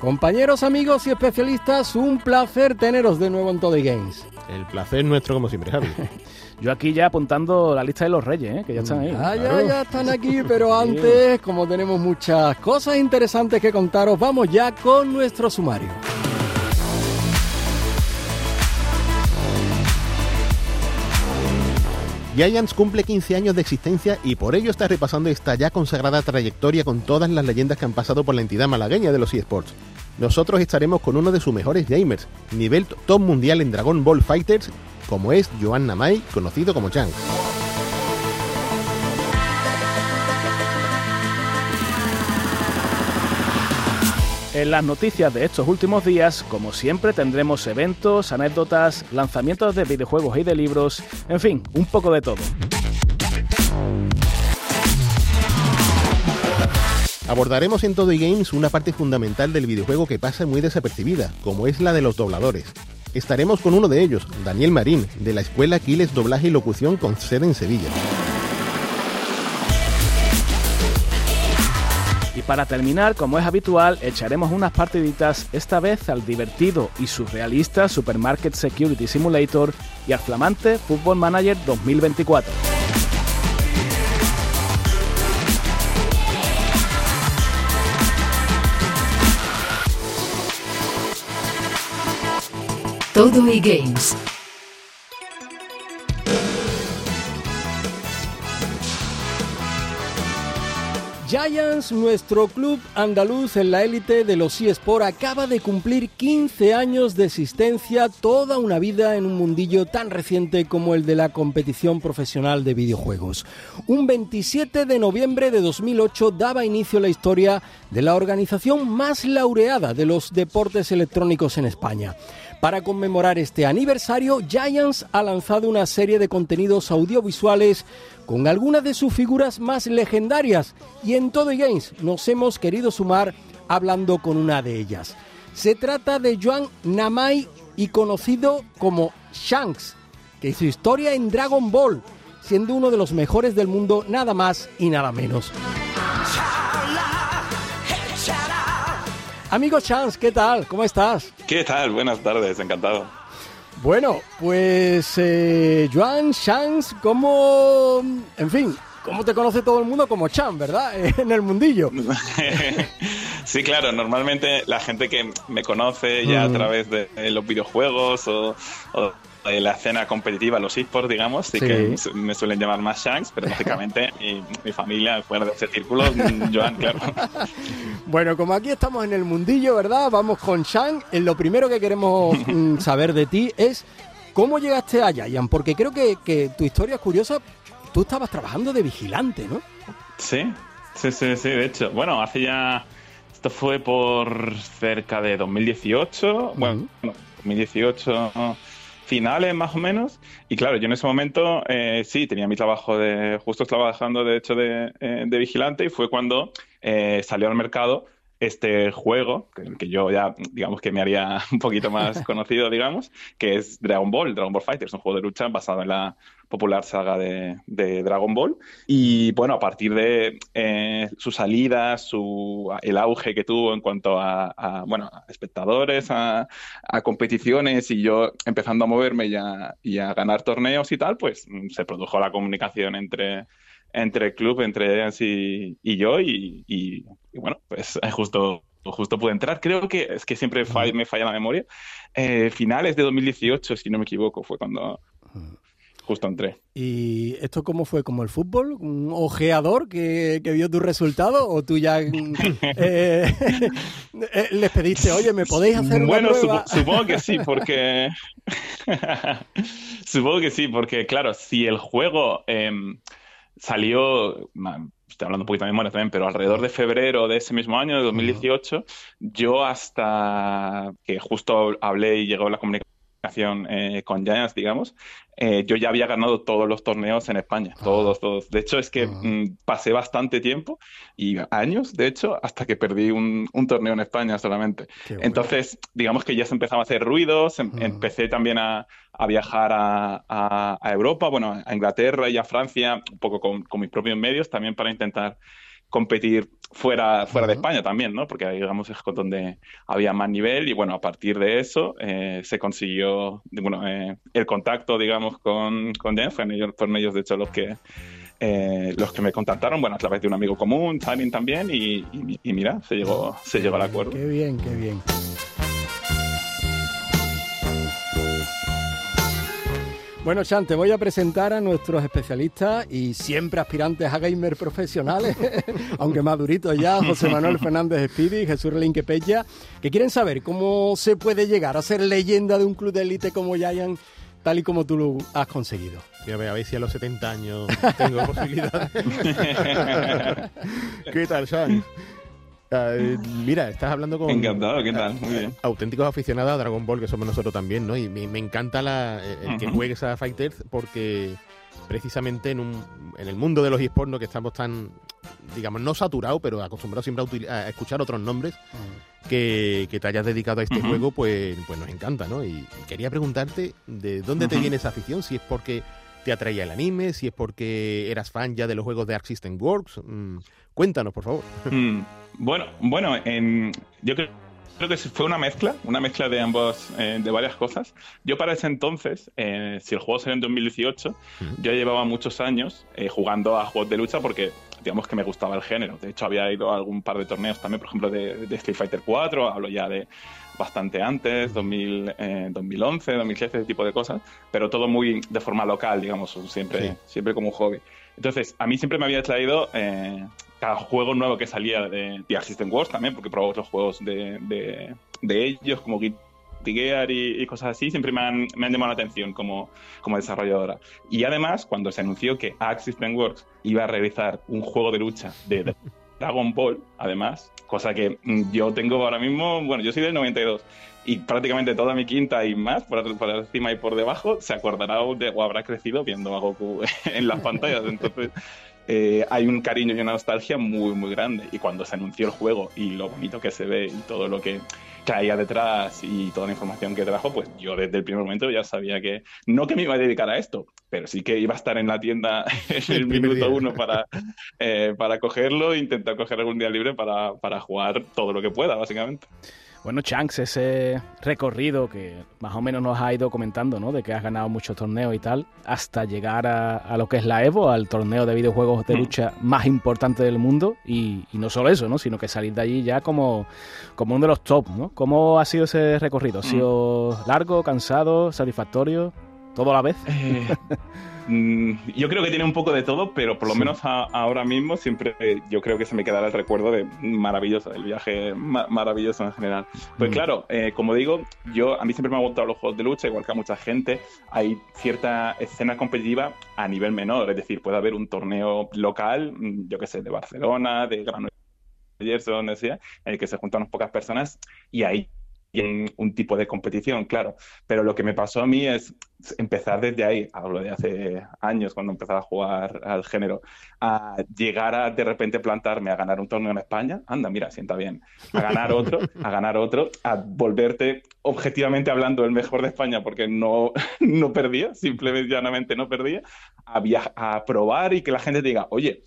Compañeros, amigos y especialistas, un placer teneros de nuevo en Todo Games. El placer nuestro como siempre, Javi. Yo aquí ya apuntando la lista de los reyes, ¿eh? que ya están ahí. Ah, ya, ya están aquí, pero antes, como tenemos muchas cosas interesantes que contaros, vamos ya con nuestro sumario. Giants cumple 15 años de existencia y por ello está repasando esta ya consagrada trayectoria con todas las leyendas que han pasado por la entidad malagueña de los eSports. Nosotros estaremos con uno de sus mejores gamers, nivel top mundial en Dragon Ball Fighters, como es Joan Namai, conocido como Chang. En las noticias de estos últimos días, como siempre, tendremos eventos, anécdotas, lanzamientos de videojuegos y de libros, en fin, un poco de todo. Abordaremos en Todo y Games una parte fundamental del videojuego que pasa muy desapercibida, como es la de los dobladores. Estaremos con uno de ellos, Daniel Marín, de la Escuela Aquiles Doblaje y Locución con sede en Sevilla. Para terminar, como es habitual, echaremos unas partiditas, esta vez al divertido y surrealista Supermarket Security Simulator y al flamante Football Manager 2024. Todo y Games. Giants, nuestro club andaluz en la élite de los eSport, acaba de cumplir 15 años de existencia, toda una vida en un mundillo tan reciente como el de la competición profesional de videojuegos. Un 27 de noviembre de 2008 daba inicio la historia de la organización más laureada de los deportes electrónicos en España. Para conmemorar este aniversario, Giants ha lanzado una serie de contenidos audiovisuales con algunas de sus figuras más legendarias y en todo Games nos hemos querido sumar hablando con una de ellas. Se trata de Joan Namai y conocido como Shanks, que hizo historia en Dragon Ball, siendo uno de los mejores del mundo nada más y nada menos. Amigo Chance, ¿qué tal? ¿Cómo estás? ¿Qué tal? Buenas tardes, encantado. Bueno, pues eh, Joan Chance, ¿cómo, en fin, cómo te conoce todo el mundo como Chan, verdad? en el mundillo. sí, claro, normalmente la gente que me conoce ya a través de los videojuegos o, o de la escena competitiva, los esports, digamos, sí, que me suelen llamar más Shanks, pero lógicamente mi, mi, familia, fuera de ese círculo, Joan, claro. Bueno, como aquí estamos en el mundillo, ¿verdad? Vamos con Shank. Lo primero que queremos saber de ti es cómo llegaste a Giant, porque creo que, que tu historia es curiosa. Tú estabas trabajando de vigilante, ¿no? Sí, sí, sí, sí, de hecho. Bueno, hace ya... Esto fue por cerca de 2018. Uh -huh. Bueno, 2018 finales más o menos. Y claro, yo en ese momento eh, sí tenía mi trabajo de, justo trabajando de hecho de, eh, de vigilante y fue cuando eh, salió al mercado este juego, que, que, yo ya, digamos que me haría un poquito más conocido, digamos, que es Dragon Ball, Dragon Ball Fighters, un juego de lucha basado en la popular saga de, de Dragon Ball. Y bueno, a partir de eh, su salida, su, el auge que tuvo en cuanto a, a bueno, a espectadores, a, a, competiciones y yo empezando a moverme y a, y a ganar torneos y tal, pues se produjo la comunicación entre entre el club, entre Giants y, y, yo, y, y, y, bueno, pues justo, justo pude entrar. Creo que es que siempre fall, me falla la memoria. Eh, finales de 2018, si no me equivoco, fue cuando justo entré. ¿Y esto cómo fue? ¿Como el fútbol? ¿Un ojeador que, que vio tu resultado? ¿O tú ya eh, les pediste, oye, ¿me podéis hacer una bueno? Supo, supongo que sí, porque... supongo que sí, porque claro, si el juego... Eh, salió estoy hablando un poquito de memoria también, pero alrededor de febrero de ese mismo año, de 2018, yo hasta que justo hablé y llegó la comunicación eh, con Giants, digamos, eh, yo ya había ganado todos los torneos en España, ah. todos, todos. De hecho, es que ah. mm, pasé bastante tiempo y años, de hecho, hasta que perdí un, torneo en España solamente. Entonces, digamos que ya se empezaba a hacer ruidos, em, ah. empecé también a, viajar a, Europa, bueno, a Inglaterra y a Francia, un poco con, con mis propios medios, también para intentar competir fuera, fuera de España también, ¿no? Porque digamos es donde había más nivel y bueno, a partir de eso eh, se consiguió, bueno, eh, el contacto, digamos, con, con fueron ellos, fueron ellos de hecho los que eh, los que me contactaron, bueno, a través de un amigo común, también también, y, y, mira, se llegó, se llegó al acuerdo. Qué bien, qué bien. Bueno, Chan, te voy a presentar a nuestros especialistas y siempre aspirantes a gamer profesionales, aunque más duritos ya, José Manuel Fernández Speedy y Jesús Relinque Pella, que quieren saber cómo se puede llegar a ser leyenda de un club de élite como Giant, tal y como tú lo has conseguido. a ver si a los 70 años tengo posibilidad. ¿Qué tal, Chan? Eh, mira, estás hablando con. Encantado, ¿qué tal? Muy bien. Auténticos aficionados a Dragon Ball, que somos nosotros también, ¿no? Y me, encanta la, el que juegues a Fighters porque precisamente en, un, en el mundo de los esports, ¿no? que estamos tan, digamos, no saturados, pero acostumbrados siempre a, escuchar otros nombres, que, te hayas dedicado a este juego, pues, pues nos encanta, ¿no? Y, quería preguntarte de dónde te viene esa afición, si es porque te atraía el anime, si es porque eras fan ya de los juegos de Arc System Works. Mm, cuéntanos, por favor. Mm. Bueno, bueno, yo creo, que fue una mezcla, una mezcla de ambos, eh, de varias cosas. Yo para ese entonces, eh, si el juego salió en 2018, yo llevaba muchos años eh, jugando a juegos de lucha porque digamos que me gustaba el género. De hecho, había ido a algún par de torneos también, por ejemplo, de, Street Fighter 4, hablo ya de bastante antes, 2000, 2011, 2013, ese tipo de cosas, pero todo muy de forma local, digamos, siempre, siempre como un hobby. Entonces, a mí siempre me había traído cada juego nuevo que salía de The Assistant Wars también, porque probé otros juegos de, de, ellos, como Guilty Gear y, cosas así, siempre me han, me han llamado la atención como, como, desarrolladora. Y además, cuando se anunció que Assistant Works iba a realizar un juego de lucha de Dragon Ball, además, cosa que mm, yo tengo ahora mismo, bueno, yo soy del 92 y prácticamente toda mi quinta y más, por, por encima y por debajo, se acordará o habrá crecido viendo a Goku en las pantallas. Entonces, eh, hay un cariño y una nostalgia muy, muy grande. Y cuando se anunció el juego y lo bonito que se ve y todo lo que caía detrás y toda la información que trajo, pues yo desde el primer momento ya sabía que no que me iba a dedicar a esto, pero sí que iba a estar en la tienda en el, minuto uno para, eh, para cogerlo e intentar coger algún día libre para, para jugar todo lo que pueda, básicamente. Bueno, Chanks, ese recorrido que más o menos nos ha ido comentando, ¿no? De que has ganado muchos torneos y tal, hasta llegar a, lo que es la Evo, al torneo de videojuegos de mm. lucha más importante del mundo. Y, no solo eso, ¿no? Sino que salir de allí ya como, como uno de los top, ¿no? ¿Cómo ha sido ese recorrido? ¿Ha mm. sido largo, cansado, satisfactorio? ¿Todo a la vez? Eh, yo creo que tiene un poco de todo, pero por lo menos ahora mismo siempre yo creo que se me quedará el recuerdo de maravilloso, el viaje maravilloso en general. Pues mm. claro, eh, como digo, yo a mí siempre me han gustado los juegos de lucha, igual que a mucha gente. Hay cierta escena competitiva a nivel menor, es decir, puede haber un torneo local, mm, yo qué sé, de Barcelona, de Gran Jersey, donde sea, en el que se juntan unas pocas personas y ahí en un tipo de competición, claro. Pero lo que me pasó a mí es empezar desde ahí, hablo de hace años cuando empezaba a jugar al género, a llegar a de repente plantarme a ganar un torneo en España, anda, mira, sienta bien, a ganar otro, a ganar otro, a volverte objetivamente hablando el mejor de España porque no, no perdía, simplemente llanamente no perdía, a, a probar y que la gente diga, oye,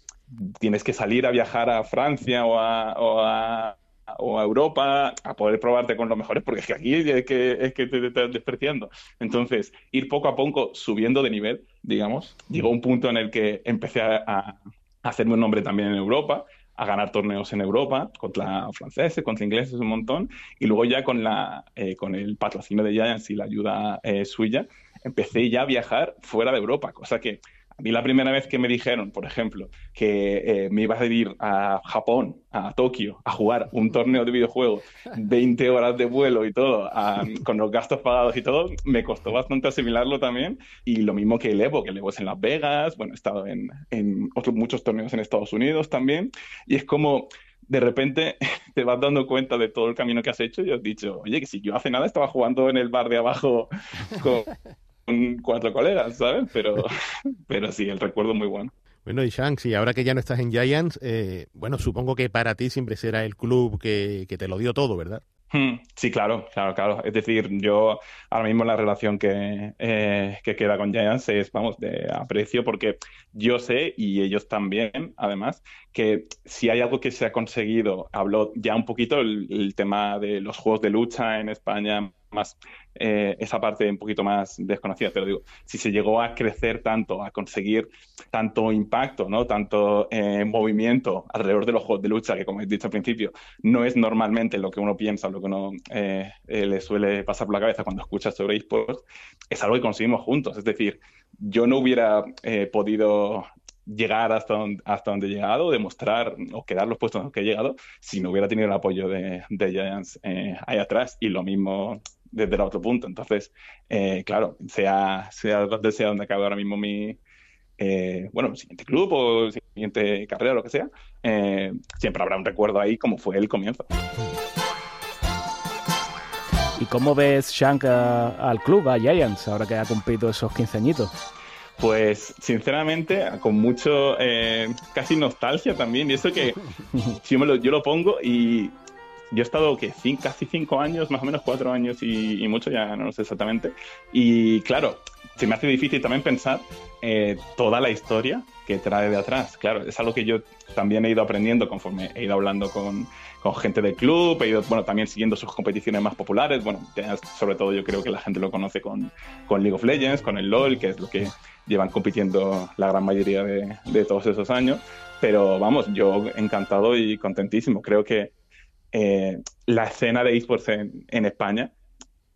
tienes que salir a viajar a Francia o a o a Europa a poder probarte con los mejores, porque es que aquí es que, es que te, estás despreciando. Entonces, ir poco a poco subiendo de nivel, digamos, llegó un punto en el que empecé a, hacerme un nombre también en Europa, a ganar torneos en Europa contra franceses, contra ingleses un montón, y luego ya con, la, eh, con el patrocinio de Giants y la ayuda eh, suya, empecé ya a viajar fuera de Europa, cosa que A la primera vez que me dijeron, por ejemplo, que eh, me iba a ir a Japón, a Tokio, a jugar un torneo de videojuegos, 20 horas de vuelo y todo, con los gastos pagados y todo, me costó bastante asimilarlo también. Y lo mismo que el Evo, que el Evo es en Las Vegas, bueno, he estado en, muchos torneos en Estados Unidos también. Y es como de repente te vas dando cuenta de todo el camino que has hecho y has dicho, oye, que si yo hace nada estaba jugando en el bar de abajo con, cuatro colegas, ¿sabes? Pero, pero sí, el recuerdo muy bueno. Bueno, y Shanks, y ahora que ya no estás en Giants, eh, bueno, supongo que para ti siempre será el club que, que te lo dio todo, ¿verdad? Hmm, sí, claro, claro, claro. Es decir, yo ahora mismo la relación que, eh, que queda con Giants es, vamos, de aprecio porque yo sé, y ellos también, además, que si hay algo que se ha conseguido, habló ya un poquito el tema de los juegos de lucha en España, más eh, esa parte un poquito más desconocida, pero digo, si se llegó a crecer tanto, a conseguir tanto impacto, ¿no? tanto eh, movimiento alrededor de los juegos de lucha, que como he dicho al principio, no es normalmente lo que uno piensa, lo que uno eh, le suele pasar por la cabeza cuando escucha sobre esports, es algo que conseguimos juntos. Es decir, yo no hubiera podido llegar hasta donde, hasta donde he llegado, demostrar o quedar los puestos en los que he llegado, si no hubiera tenido el apoyo de, de Giants ahí atrás. Y lo mismo desde el otro punto. Entonces, eh, claro, sea, sea, sea donde acabe ahora mismo mi, eh, bueno, siguiente club o siguiente carrera o lo que sea, eh, siempre habrá un recuerdo ahí como fue el comienzo. ¿Y cómo ves Shank al club, a Giants, ahora que ha cumplido esos 15 añitos? Pues sinceramente, con mucho, casi nostalgia también, y eso que yo, lo, yo lo pongo y yo he estado que casi cinco años, más o menos cuatro años y, mucho, ya no lo sé exactamente. Y claro, se me hace difícil también pensar eh, toda la historia que trae de atrás. Claro, es algo que yo también he ido aprendiendo conforme he ido hablando con, con gente del club, he ido bueno, también siguiendo sus competiciones más populares. Bueno, sobre todo yo creo que la gente lo conoce con, con League of Legends, con el LOL, que es lo que llevan compitiendo la gran mayoría de, de todos esos años. Pero vamos, yo encantado y contentísimo. Creo que eh, la escena de esports en, en, España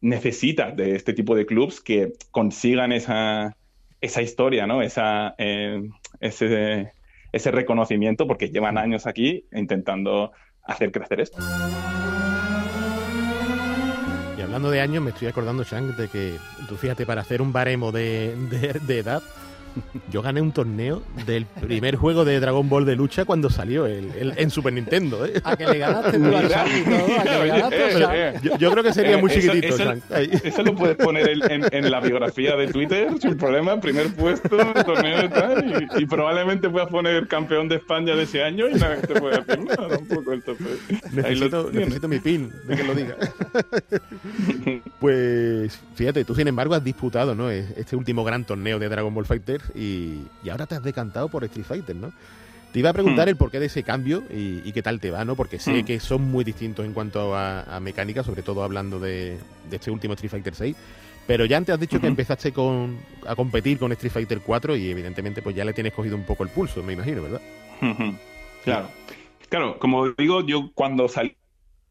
necesita de este tipo de clubs que consigan esa, esa historia, ¿no? Esa, eh, ese, ese reconocimiento, porque llevan años aquí intentando hacer crecer esto. Y hablando de años, me estoy acordando, Shang, de que tú fíjate, para hacer un baremo de, de edad, yo gané un torneo del primer juego de Dragon Ball de lucha cuando salió el, en Super Nintendo. ¿eh? A que le ganaste tú al y todo, a que le ganaste yo, creo que sería muy chiquitito, eso, eso, lo puedes poner en, en, la biografía de Twitter sin problema, primer puesto, torneo y tal, y, probablemente puedas poner campeón de España de ese año y nadie te puede decir nada tampoco. Necesito, necesito mi pin de que lo diga. pues fíjate, tú sin embargo has disputado ¿no? este último gran torneo de Dragon Ball Fighter y, ahora te has decantado por Street Fighter, ¿no? Te iba a preguntar hmm. el porqué de ese cambio y, qué tal te va, ¿no? Porque sé hmm. que son muy distintos en cuanto a, mecánica, sobre todo hablando de, este último Street Fighter 6. Pero ya antes has dicho que empezaste con, a competir con Street Fighter 4 y evidentemente pues ya le tienes cogido un poco el pulso, me imagino, ¿verdad? Claro. Claro, como digo, yo cuando salió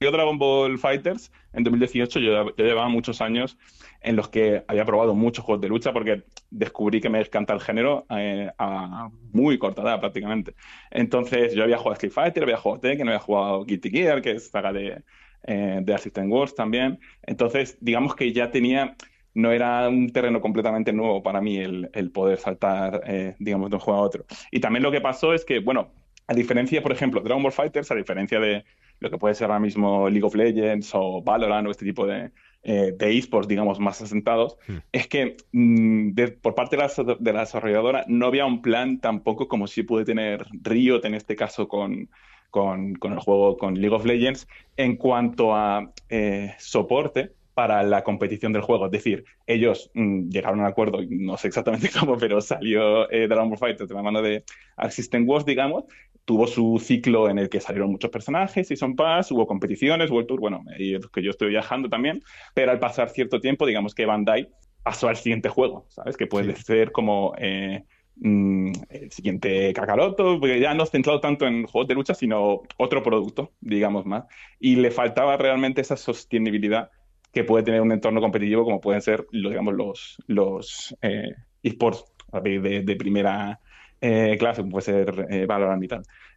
Dragon Ball Fighters en 2018, yo, yo llevaba muchos años en los que había probado muchos juegos de lucha porque descubrí que me encanta el género eh, a muy corta edad prácticamente. Entonces yo había jugado Street Fighter, había jugado Tekken, había jugado Guilty Gear, que es saga de, eh, de Assistant Wars también. Entonces digamos que ya tenía, no era un terreno completamente nuevo para mí el, el poder saltar, eh, digamos, de un juego a otro. Y también lo que pasó es que, bueno, a diferencia, por ejemplo, Dragon Ball Fighters, a diferencia de lo que puede ser ahora mismo League of Legends o Valorant o este tipo de, eh, de esports, digamos, más asentados, hmm. es que mm, por parte de la, de la, desarrolladora no había un plan tampoco como si puede tener Riot en este caso con, con, con, el juego, con League of Legends, en cuanto a eh, soporte para la competición del juego. Es decir, ellos mm, llegaron a un acuerdo, no sé exactamente cómo, pero salió eh, Dragon Ball Fighter de la mano de Assistant Wars, digamos, tuvo su ciclo en el que salieron muchos personajes, y son Pass, hubo competiciones, World Tour, bueno, y que yo estoy viajando también, pero al pasar cierto tiempo, digamos que Bandai pasó al siguiente juego, ¿sabes? Que puede ser como eh, mm, el siguiente Kakaroto, porque ya no has centrado tanto en juegos de lucha, sino otro producto, digamos más, y le faltaba realmente esa sostenibilidad que puede tener un entorno competitivo como pueden ser, digamos, los, los eh, esports de, de primera eh, clase, puede ser eh.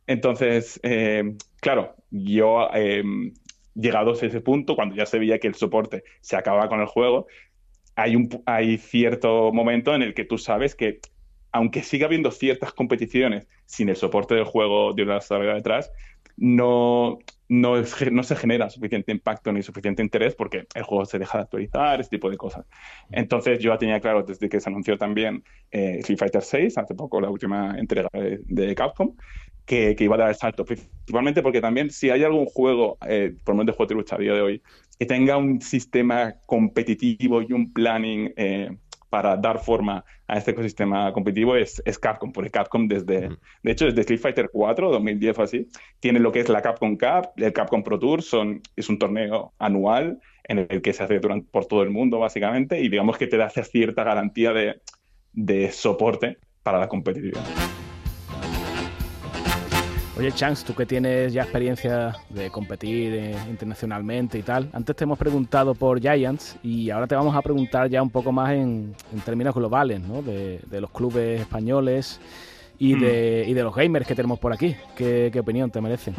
Entonces, eh, claro, yo em, llegados a ese punto, cuando ya se veía que el soporte se acababa con el juego, hay, un, hay cierto momento en el que tú sabes que, aunque siga habiendo ciertas competiciones sin el soporte del juego de una salga detrás, no, no, se genera suficiente impacto ni suficiente interés porque el juego se deja de actualizar, ese tipo de cosas. Entonces yo ya tenía claro desde que se anunció también eh, Street Fighter VI, hace poco la última entrega de, Capcom, que, iba a dar el salto, principalmente porque también si hay algún juego, eh, por lo menos de juego de a día de hoy, que tenga un sistema competitivo y un planning eh, para dar forma a este ecosistema competitivo es, Capcom, porque Capcom desde, de hecho, desde Street Fighter 4, 2010 o así, tiene lo que es la Capcom Cup, el Capcom Pro Tour, son, es un torneo anual en el que se hace durante, por todo el mundo, básicamente, y digamos que te da cierta garantía de, de soporte para la competitividad. Oye, Chance, tú que tienes ya experiencia de competir eh, internacionalmente y tal, antes te hemos preguntado por Giants y ahora te vamos a preguntar ya un poco más en, términos globales, ¿no? De, los clubes españoles y, de, y de los gamers que tenemos por aquí. ¿Qué, opinión te merecen?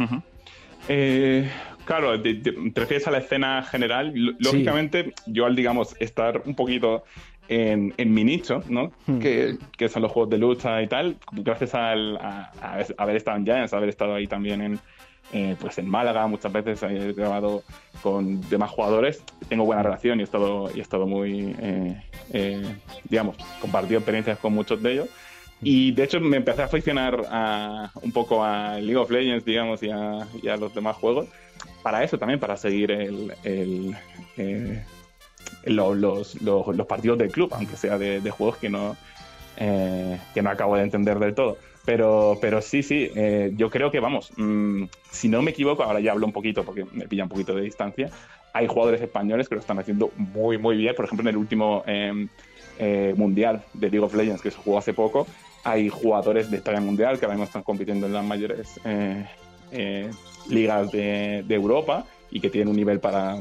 Eh, claro, te, refieres a la escena general. Lógicamente, yo al, digamos, estar un poquito en, mi nicho, ¿no? Hmm. Que, son los juegos de lucha y tal, gracias al, a, haber estado en Giants, haber estado ahí también en, eh, pues en Málaga, muchas veces he grabado con demás jugadores, tengo buena relación y he estado, y he estado muy, eh, eh, digamos, compartido experiencias con muchos de ellos. Y de hecho me empecé a aficionar a, un poco a League of Legends, digamos, y a, los demás juegos, para eso también, para seguir el, el los, los, partidos del club, aunque sea de, juegos que no, eh, que no acabo de entender del todo. Pero, pero sí, sí, eh, yo creo que vamos, mm, si no me equivoco, ahora ya hablo un poquito porque me pilla un poquito de distancia, hay jugadores españoles que lo están haciendo muy, muy bien. Por ejemplo, en el último em, eh, Mundial de League of Legends que se jugó hace poco, hay jugadores de historia mundial que ahora mismo están compitiendo en las mayores ligas de, de Europa y que tienen un nivel para,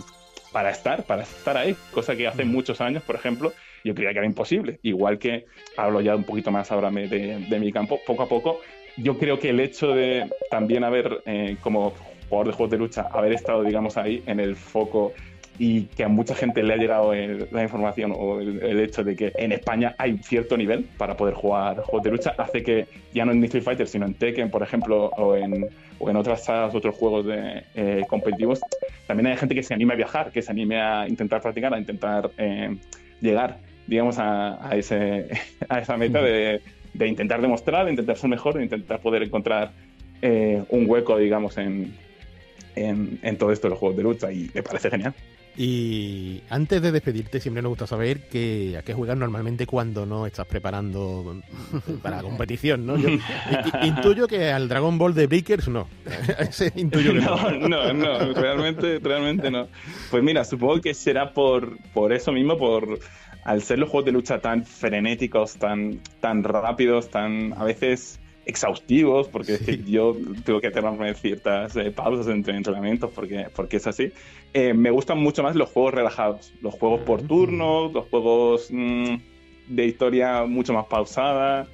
para estar, para estar ahí, cosa que hace muchos años, por ejemplo, yo creía que era imposible. Igual que hablo ya un poquito más ahora de, de mi campo, poco a poco, yo creo que el hecho de también haber, eh, como jugador de juegos de lucha, haber estado, digamos, ahí en el foco y que a mucha gente le ha llegado la información o el, hecho de que en España hay cierto nivel para poder jugar juegos de lucha, hace que ya no en Street Fighter, sino en Tekken, por ejemplo, o en, o en otras otros juegos de, eh, competitivos, también hay gente que se anime a viajar, que se anime a intentar practicar, a intentar eh, llegar, digamos, a, a, ese, a esa meta de, de, intentar demostrar, de intentar ser mejor, de intentar poder encontrar eh, un hueco, digamos, en, en, en, todo esto de los juegos de lucha y me parece genial. Y antes de despedirte, siempre nos gusta saber que, a qué juegas normalmente cuando no estás preparando para la competición, ¿no? Yo intuyo que al Dragon Ball de Breakers no. intuyo que no. No, no, realmente, realmente no. Pues mira, supongo que será por, por eso mismo, por al ser los juegos de lucha tan frenéticos, tan, tan rápidos, tan a veces exhaustivos, porque yo tengo que tener ciertas eh, pausas entre entrenamientos, porque, porque es así. Eh, me gustan mucho más los juegos relajados, los juegos por turnos, los juegos mm, de historia mucho más pausada.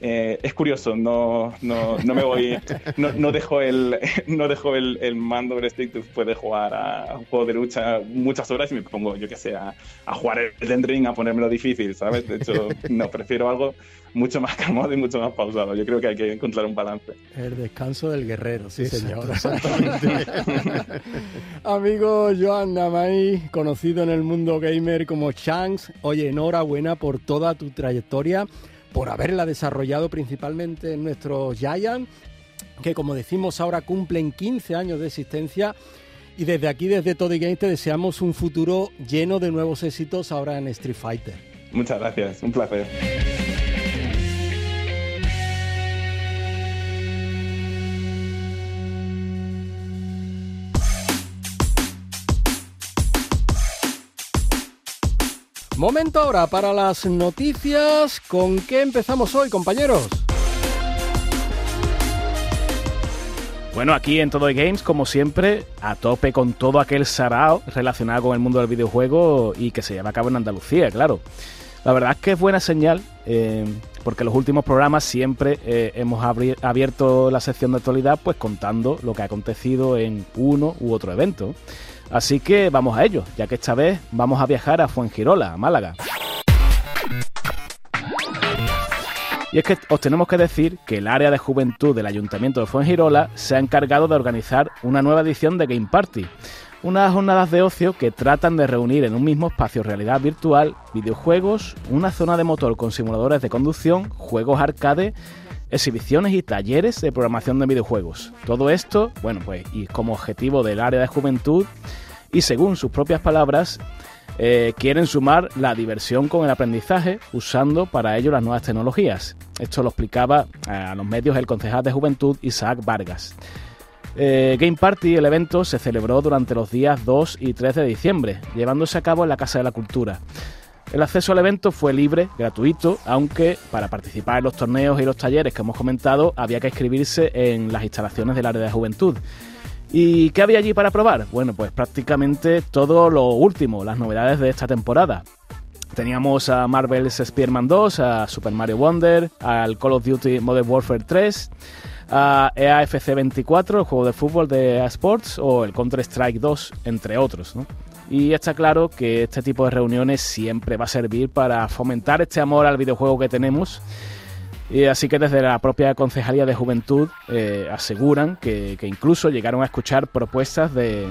Eh, es curioso, no, no, no me voy, no, no, dejo el, no dejo el, el mando stick después de jugar a un juego de lucha muchas horas y me pongo, yo que sé, a, a jugar el Elden Ring, a ponérmelo difícil, ¿sabes? De hecho, no, prefiero algo mucho más calmado y mucho más pausado. Yo creo que hay que encontrar un balance. El descanso del guerrero, sí, señor. Exactamente. Amigo Joan Namay, conocido en el mundo gamer como Chance, oye, enhorabuena por toda tu trayectoria por haberla desarrollado principalmente en nuestros Giants, que como decimos ahora cumplen 15 años de existencia. Y desde aquí, desde Toddy Games, te deseamos un futuro lleno de nuevos éxitos ahora en Street Fighter. Muchas gracias, un placer. Momento ahora para las noticias. ¿Con qué empezamos hoy, compañeros? Bueno, aquí en Todo Games, como siempre, a tope con todo aquel sarao relacionado con el mundo del videojuego y que se lleva a cabo en Andalucía, claro. La verdad es que es buena señal, eh, porque los últimos programas siempre eh, hemos abierto la sección de actualidad pues contando lo que ha acontecido en uno u otro evento. Así que vamos a ello, ya que esta vez vamos a viajar a Fuengirola, a Málaga. Y es que os tenemos que decir que el área de juventud del Ayuntamiento de Fuengirola se ha encargado de organizar una nueva edición de Game Party, unas jornadas de ocio que tratan de reunir en un mismo espacio realidad virtual videojuegos, una zona de motor con simuladores de conducción, juegos arcade, exhibiciones y talleres de programación de videojuegos. Todo esto, bueno, pues y como objetivo del área de juventud y según sus propias palabras, eh, quieren sumar la diversión con el aprendizaje usando para ello las nuevas tecnologías. Esto lo explicaba a los medios el concejal de juventud Isaac Vargas. Eh, Game Party, el evento, se celebró durante los días 2 y 3 de diciembre, llevándose a cabo en la Casa de la Cultura. El acceso al evento fue libre, gratuito, aunque para participar en los torneos y los talleres que hemos comentado había que inscribirse en las instalaciones del área de juventud. ¿Y qué había allí para probar? Bueno, pues prácticamente todo lo último, las novedades de esta temporada. Teníamos a Marvel's Spearman 2, a Super Mario Wonder, al Call of Duty Modern Warfare 3, a EAFC 24, el juego de fútbol de Sports, o el Counter-Strike 2, entre otros. Y está claro que este tipo de reuniones siempre va a servir para fomentar este amor al videojuego que tenemos y así que desde la propia Concejalía de Juventud eh, aseguran que, incluso llegaron a escuchar propuestas de,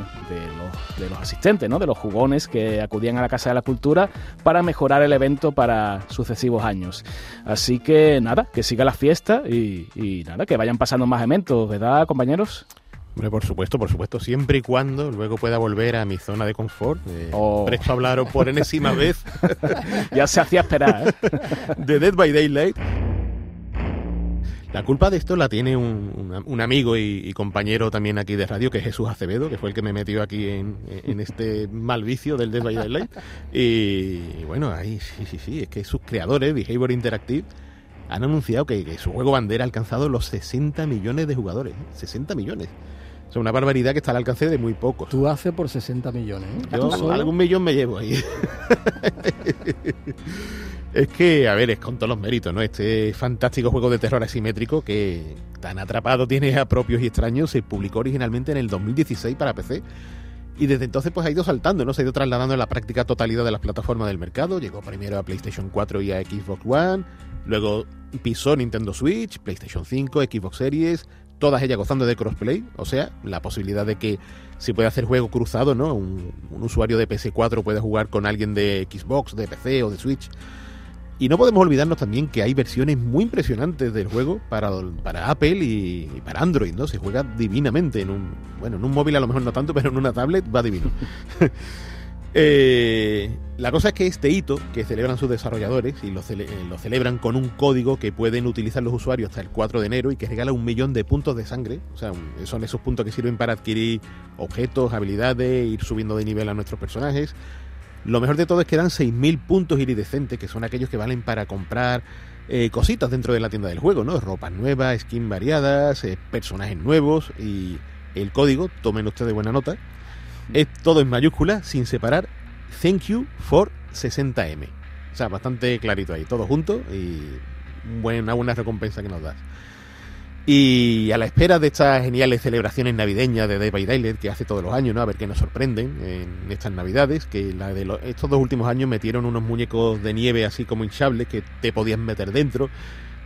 los, asistentes, ¿no? de los jugones que acudían a la Casa de la Cultura para mejorar el evento para sucesivos años. Así que nada, que siga la fiesta y, nada, que vayan pasando más eventos, ¿verdad, compañeros? Hombre, por supuesto, por supuesto, siempre y cuando luego pueda volver a mi zona de confort. Eh, oh. Presto a hablar por enésima vez. ya se hacía esperar. ¿eh? de Dead by Daylight. La culpa de esto la tiene un, amigo y, compañero también aquí de radio, que es Jesús Acevedo, que fue el que me metió aquí en, este mal vicio del Dead by Daylight. Y, bueno, ahí sí, sí, sí, es que sus creadores, Behavior Interactive, han anunciado que, su juego bandera ha alcanzado los 60 millones de jugadores. 60 ¿eh? millones. Es una barbaridad que está al alcance de muy pocos. Tú haces por 60 millones. ¿eh? Yo algún millón me llevo ahí. Es que, a ver, es con todos los méritos, ¿no? Este fantástico juego de terror asimétrico que tan atrapado tiene a propios y extraños, se publicó originalmente en el 2016 para PC. Y desde entonces pues ha ido saltando, ¿no? Se ha ido trasladando en la práctica totalidad de las plataformas del mercado. Llegó primero a PlayStation 4 y a Xbox One. Luego pisó Nintendo Switch, PlayStation 5, Xbox Series. Todas ellas gozando de crossplay. O sea, la posibilidad de que se pueda hacer juego cruzado, ¿no? Un, un usuario de PS4 puede jugar con alguien de Xbox, de PC o de Switch y no podemos olvidarnos también que hay versiones muy impresionantes del juego para, para Apple y, para Android, ¿no? Se juega divinamente en un, bueno, en un móvil a lo mejor no tanto, pero en una tablet va divino. Eh, la cosa es que este hito que celebran sus desarrolladores y lo, lo, celebran con un código que pueden utilizar los usuarios hasta el 4 de enero y que regala un millón de puntos de sangre. O sea, son esos puntos que sirven para adquirir objetos, habilidades, ir subiendo de nivel a nuestros personajes lo mejor de todo es que dan 6.000 puntos iridescentes, que son aquellos que valen para comprar eh, cositas dentro de la tienda del juego, ¿no? Ropa nueva, skins variadas, eh, personajes nuevos y el código, tomen ustedes buena nota, es todo en mayúscula, sin separar, thank you for 60M. O sea, bastante clarito ahí, todo junto y buena, buena recompensa que nos das. Y a la espera de estas geniales celebraciones navideñas de Dead by Daylight que hace todos los años, ¿no? A ver qué nos sorprenden en estas navidades, que la de estos dos últimos años metieron unos muñecos de nieve así como hinchables que te podías meter dentro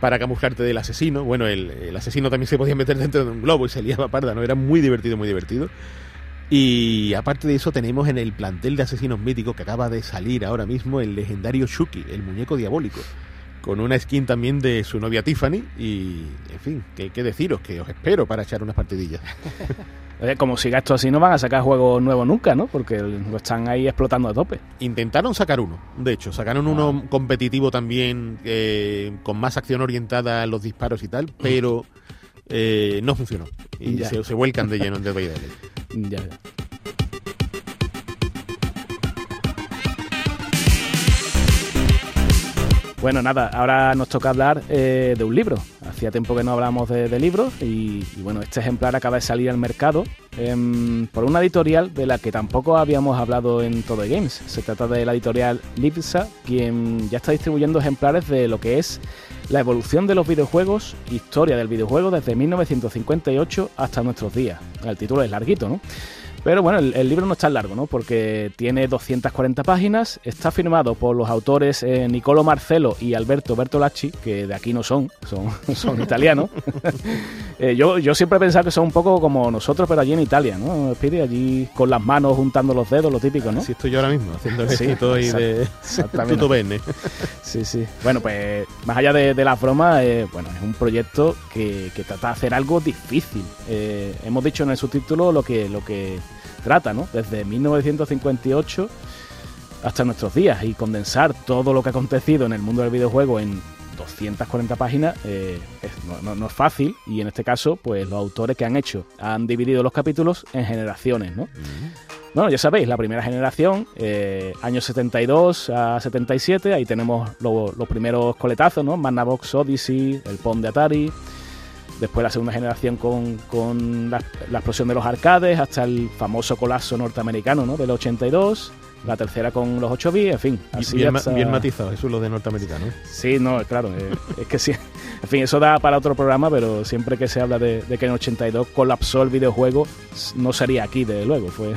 para camuflarte del asesino. Bueno, el, asesino también se podía meter dentro de un globo y se liaba parda, ¿no? Era muy divertido, muy divertido. Y aparte de eso tenemos en el plantel de asesinos míticos que acaba de salir ahora mismo el legendario Shuki, el muñeco diabólico con una skin también de su novia Tiffany y, en fin, ¿qué, qué deciros? Que os espero para echar unas partidillas. Como siga esto así, no van a sacar juegos nuevos nunca, ¿no? Porque lo están ahí explotando a tope. Intentaron sacar uno, de hecho, sacaron uno competitivo también, eh, con más acción orientada a los disparos y tal, pero eh, no funcionó. Y se, se, vuelcan de lleno en Dead by Ya. Bueno, nada, ahora nos toca hablar eh, de un libro. hacía tiempo que no hablamos de, libros y, bueno, este ejemplar acaba de salir al mercado em, por una editorial de la que tampoco habíamos hablado en Todo Games. Se trata de la editorial Lipsa, quien ya está distribuyendo ejemplares de lo que es la evolución de los videojuegos, historia del videojuego desde 1958 hasta nuestros días. El título es larguito, ¿no? Pero bueno, el, libro no es tan largo, ¿no? Porque tiene 240 páginas, está firmado por los autores eh, Nicolo Marcelo y Alberto Bertolacci, que de aquí no son, son, son italianos. Eh, yo, yo siempre he pensado que son un poco como nosotros, pero allí en Italia, ¿no? Pide allí con las manos juntando los dedos, lo típico, ¿no? Sí, estoy yo ahora mismo, haciendo el sí, y de exactamente. bene. Sí, sí. Bueno, pues más allá de, de las bromas, eh, bueno, es un proyecto que, que, trata de hacer algo difícil. hemos dicho en el subtítulo lo que, lo que trata, ¿no? Desde 1958 hasta nuestros días y condensar todo lo que ha acontecido en el mundo del videojuego en 240 páginas eh, no, es fácil y en este caso pues los autores que han hecho han dividido los capítulos en generaciones, ¿no? Bueno, ya sabéis, la primera generación, eh, años 72 a 77, ahí tenemos los primeros coletazos, ¿no? Magnavox Odyssey, el PON de Atari, Después la segunda generación con, la, explosión de los arcades, hasta el famoso colapso norteamericano ¿no? del 82. La tercera con los 8 bits, en fin. Así bien, bien, matizado, eso es lo de norteamericano. Sí, no, claro. Eh, es que sí. En fin, eso da para otro programa, pero siempre que se habla de, de que en 82 colapsó el videojuego, no sería aquí, desde luego. Fue,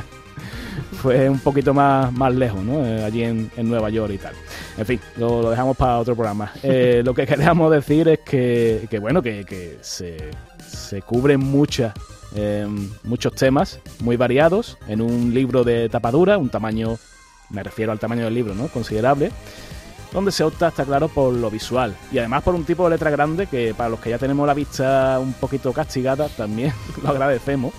fue un poquito más, más lejos, ¿no? Eh, allí en, Nueva York y tal. En fin, lo, dejamos para otro programa. Eh, lo que queríamos decir es que, bueno, que, se, se, cubren muchas, eh, muchos temas muy variados en un libro de tapadura, un tamaño, me refiero al tamaño del libro, ¿no? Considerable donde se opta, está claro, por lo visual. Y además por un tipo de letra grande que para los que ya tenemos la vista un poquito castigada, también lo agradecemos.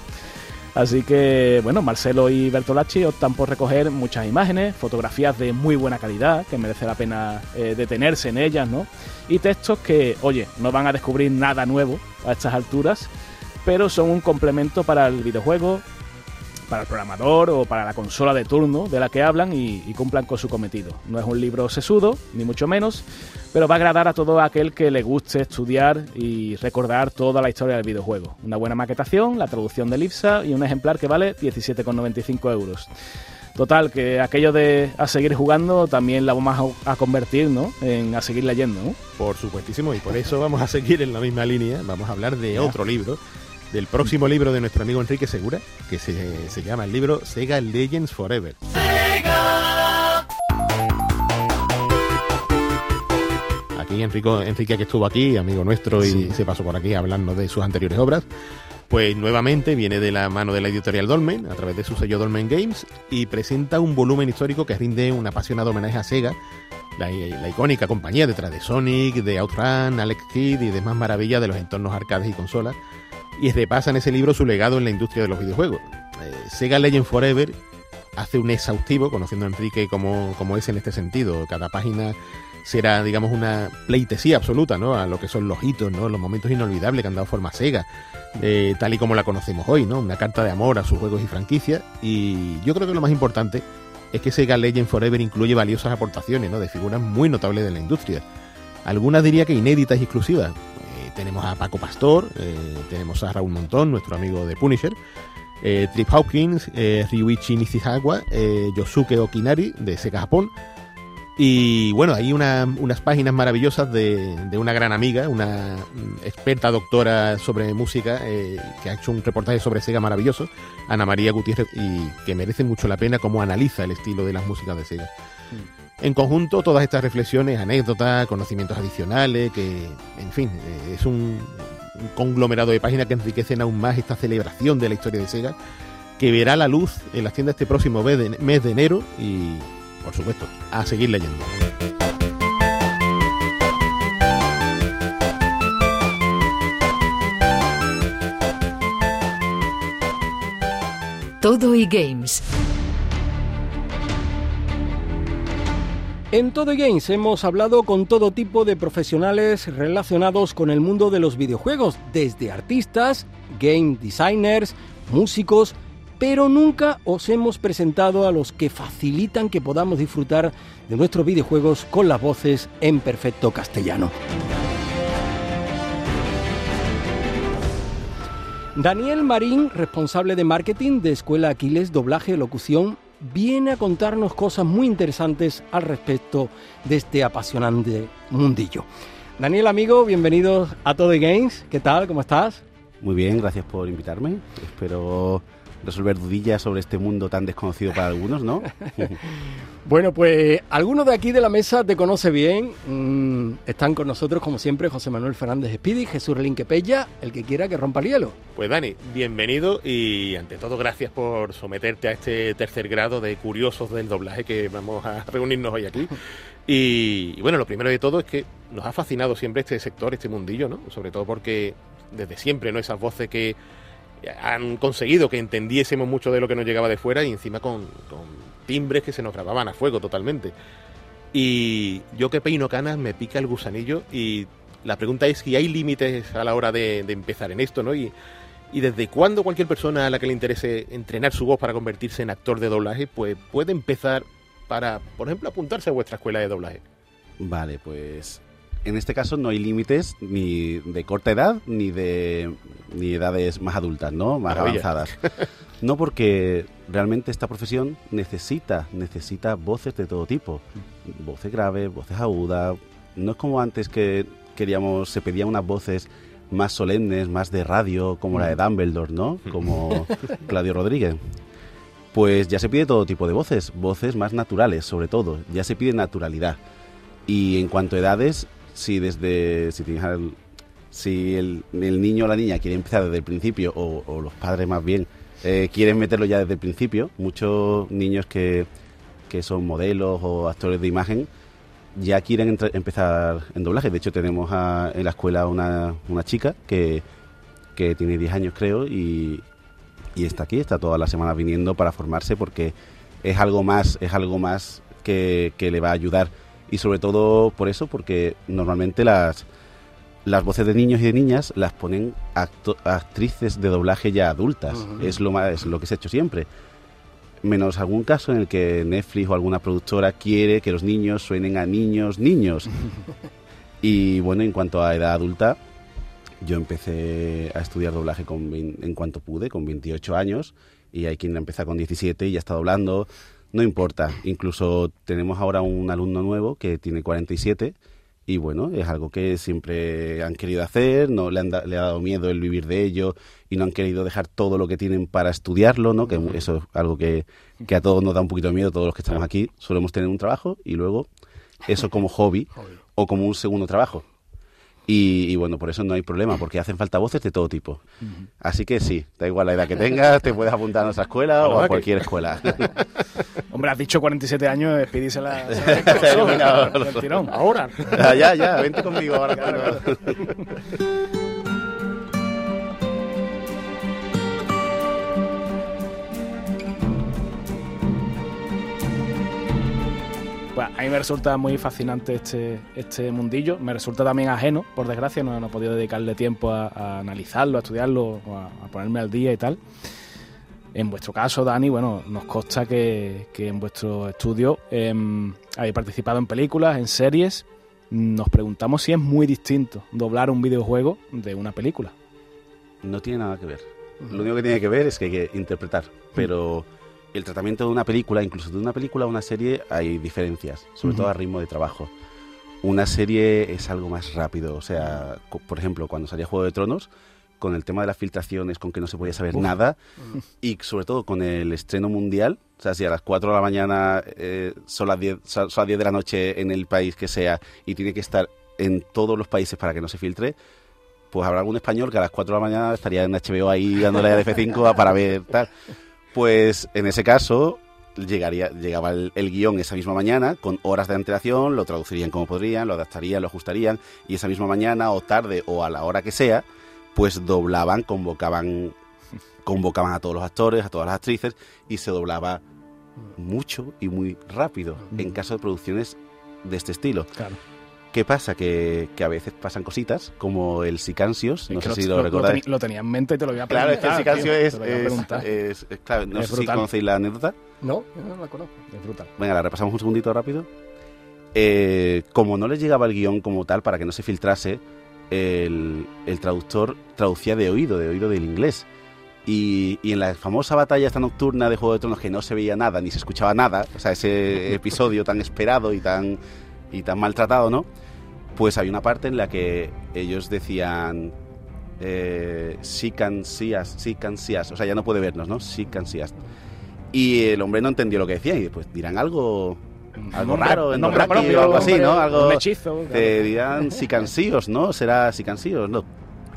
Así que, bueno, Marcelo y Bertolacci optan por recoger muchas imágenes, fotografías de muy buena calidad, que merece la pena eh, detenerse en ellas, ¿no? Y textos que, oye, no van a descubrir nada nuevo a estas alturas, pero son un complemento para el videojuego, para el programador o para la consola de turno de la que hablan y, cumplan con su cometido. No es un libro sesudo, ni mucho menos, pero va a agradar a todo aquel que le guste estudiar y recordar toda la historia del videojuego. Una buena maquetación, la traducción de IPSA y un ejemplar que vale 17,95 euros. Total, que aquello de a seguir jugando también la vamos a, convertir, ¿no? En a seguir leyendo, ¿no? Por supuestísimo, y por eso vamos a seguir en la misma línea. Vamos a hablar de otro libro del próximo libro de nuestro amigo Enrique Segura, que se, llama el libro Sega Legends Forever. Aquí Enrique, Enrique que estuvo aquí, amigo nuestro, y se pasó por aquí hablando de sus anteriores obras, pues nuevamente viene de la mano de la editorial Dolmen, a través de su sello Dolmen Games, y presenta un volumen histórico que rinde un apasionado homenaje a Sega, la, la, icónica compañía detrás de Sonic, de Outrun, Alex Kidd y demás maravillas de los entornos arcades y consolas, y repasa en ese libro su legado en la industria de los videojuegos. Eh, Sega Legend Forever hace un exhaustivo, conociendo a Enrique como, como es en este sentido. Cada página será, digamos, una pleitesía absoluta, ¿no? A lo que son los hitos, ¿no? Los momentos inolvidables que han dado forma a Sega, eh, tal y como la conocemos hoy, ¿no? Una carta de amor a sus juegos y franquicias. Y yo creo que lo más importante es que Sega Legend Forever incluye valiosas aportaciones, ¿no? De figuras muy notables de la industria. Algunas diría que inéditas y exclusivas, tenemos a Paco Pastor, eh, tenemos a Raúl Montón, nuestro amigo de Punisher, eh, Trip Hawkins, eh, Ryuichi Nishizawa, eh, Yosuke Okinari de Sega Japón. Y bueno, hay unas páginas maravillosas de, una gran amiga, una experta doctora sobre música, que ha hecho un reportaje sobre Sega maravilloso, Ana María Gutiérrez, y que merece mucho la pena cómo analiza el estilo de las músicas de Sega. Mm. En conjunto, todas estas reflexiones, anécdotas, conocimientos adicionales, que, en fin, eh, es un, conglomerado de páginas que enriquecen aún más esta celebración de la historia de Sega, que verá la luz en las tiendas este próximo mes de enero y, por supuesto, a seguir leyendo. Todo y Games En Todo Games hemos hablado con todo tipo de profesionales relacionados con el mundo de los videojuegos, desde artistas, game designers, músicos, pero nunca os hemos presentado a los que facilitan que podamos disfrutar de nuestros videojuegos con las voces en perfecto castellano. Daniel Marín, responsable de marketing de Escuela Aquiles, doblaje, locución, viene a contarnos cosas muy interesantes al respecto de este apasionante mundillo. Daniel, amigo, bienvenidos a Todo Games. ¿Qué tal? ¿Cómo estás? Muy bien, gracias por invitarme. Espero resolver dudillas sobre este mundo tan desconocido para algunos, ¿no? bueno, pues algunos de aquí de la mesa te conoce bien. Mm, están con nosotros, como siempre, José Manuel Fernández Espidi, Jesús Pella, el que quiera que rompa el hielo. Pues Dani, bienvenido y ante todo gracias por someterte a este tercer grado de curiosos del doblaje que vamos a reunirnos hoy aquí. Y, y bueno, lo primero de todo es que nos ha fascinado siempre este sector, este mundillo, ¿no? Sobre todo porque desde siempre, ¿no? Esas voces que han conseguido que entendiésemos mucho de lo que nos llegaba de fuera y encima con, timbres que se nos grababan a fuego totalmente. Y yo que peino canas me pica el gusanillo y la pregunta es si hay límites a la hora de, empezar en esto, ¿no? Y, y desde cuándo cualquier persona a la que le interese entrenar su voz para convertirse en actor de doblaje, pues puede empezar para, por ejemplo, apuntarse a vuestra escuela de doblaje. Vale, pues en este caso no hay límites ni de corta edad ni de ni edades más adultas, ¿no? Más avanzadas. No porque realmente esta profesión necesita necesita voces de todo tipo, voces graves, voces agudas. No es como antes que queríamos se pedían unas voces más solemnes, más de radio, como la de mm. Dumbledore, ¿no? Como Claudio Rodríguez. Pues ya se pide todo tipo de voces, voces más naturales, sobre todo. Ya se pide naturalidad. Y en cuanto a edades, si desde si si el, niño o la niña quiere empezar desde el principio o, los padres más bien eh, quieren meterlo ya desde el principio muchos niños que, que son modelos o actores de imagen ya quieren empezar en doblaje. De hecho tenemos en la escuela una, una chica que, que tiene 10 años creo y, y está aquí está toda la semana viniendo para formarse porque es algo más es algo más que, que le va a ayudar y sobre todo por eso, porque normalmente las, las voces de niños y de niñas las ponen actrices de doblaje ya adultas. Es lo más, lo que se ha hecho siempre. Menos algún caso en el que Netflix o alguna productora quiere que los niños suenen a niños, niños. y bueno, en cuanto a edad adulta, yo empecé a estudiar doblaje con, en cuanto pude, con 28 años, y hay quien empieza con 17 y ya está doblando no importa. Incluso tenemos ahora un alumno nuevo que tiene 47 y bueno, es algo que siempre han querido hacer, no le, han le ha dado miedo el vivir de ello y no han querido dejar todo lo que tienen para estudiarlo, ¿no? Que eso es algo que, que a todos nos da un poquito de miedo, todos los que estamos aquí, solemos tener un trabajo y luego eso como hobby o como un segundo trabajo. Y, bueno, por eso no hay problema, porque hacen falta voces de todo tipo. Así que sí, da igual la edad que tengas, te puedes apuntar a nuestra escuela o a cualquier escuela. Hombre, has dicho 47 años, despedísela. Ahora. Ya, ya, vente conmigo ahora. Pues a mí me resulta muy fascinante este, este mundillo. Me resulta también ajeno, por desgracia, no, he podido dedicarle tiempo a, analizarlo, a estudiarlo, a, ponerme al día y tal. En vuestro caso, Dani, bueno, nos consta que, en vuestro estudio em, habéis participado en películas, en series. Nos preguntamos si es muy distinto doblar un videojuego de una película. No tiene nada que ver. Lo único que tiene que ver es que hay que interpretar, pero el tratamiento de una película, incluso de una película a una serie, hay diferencias, sobre todo a ritmo de trabajo. Una serie es algo más rápido, o sea, por ejemplo, cuando salía Juego de Tronos, con el tema de las filtraciones, con que no se podía saber nada, y sobre todo con el estreno mundial, o sea, si a las 4 de la mañana eh, son, las 10, son las 10 de la noche en el país que sea y tiene que estar en todos los países para que no se filtre, pues habrá algún español que a las 4 de la mañana estaría en HBO ahí dándole a DF5 para ver tal. Pues en ese caso llegaría, llegaba el, guion esa misma mañana con horas de antelación, lo traducirían como podrían, lo adaptarían, lo ajustarían y esa misma mañana o tarde o a la hora que sea, pues doblaban, convocaban, convocaban a todos los actores, a todas las actrices y se doblaba mucho y muy rápido en caso de producciones de este estilo. Claro. ¿Qué pasa? Que, a veces pasan cositas, como el Sicancios, no sé si lo, recordáis. Lo, tenía en mente y te lo voy a preguntar. Claro, es que el Sicancio es, es, claro, no sé si conocéis la anécdota. No, no la conozco, es brutal. Venga, la repasamos un segundito rápido. Eh, como no les llegaba el guion como tal para que no se filtrase, el, el traductor traducía de oído, de oído del inglés. Y, y, en la famosa batalla esta nocturna de Juego de Tronos que no se veía nada ni se escuchaba nada, o sea, ese episodio tan esperado y tan, y tan maltratado, ¿no? Pues hay una parte en la que ellos decían eh, sí cansías, sí cansías, o sea, ya no puede vernos, ¿no? Sí cansías. Y el hombre no entendió lo que decía y después dirán algo algo raro, en nombre propio, o algo así, ¿no? Algo un hechizo. Te dirán si cansíos, ¿no? Será si cansíos, ¿no?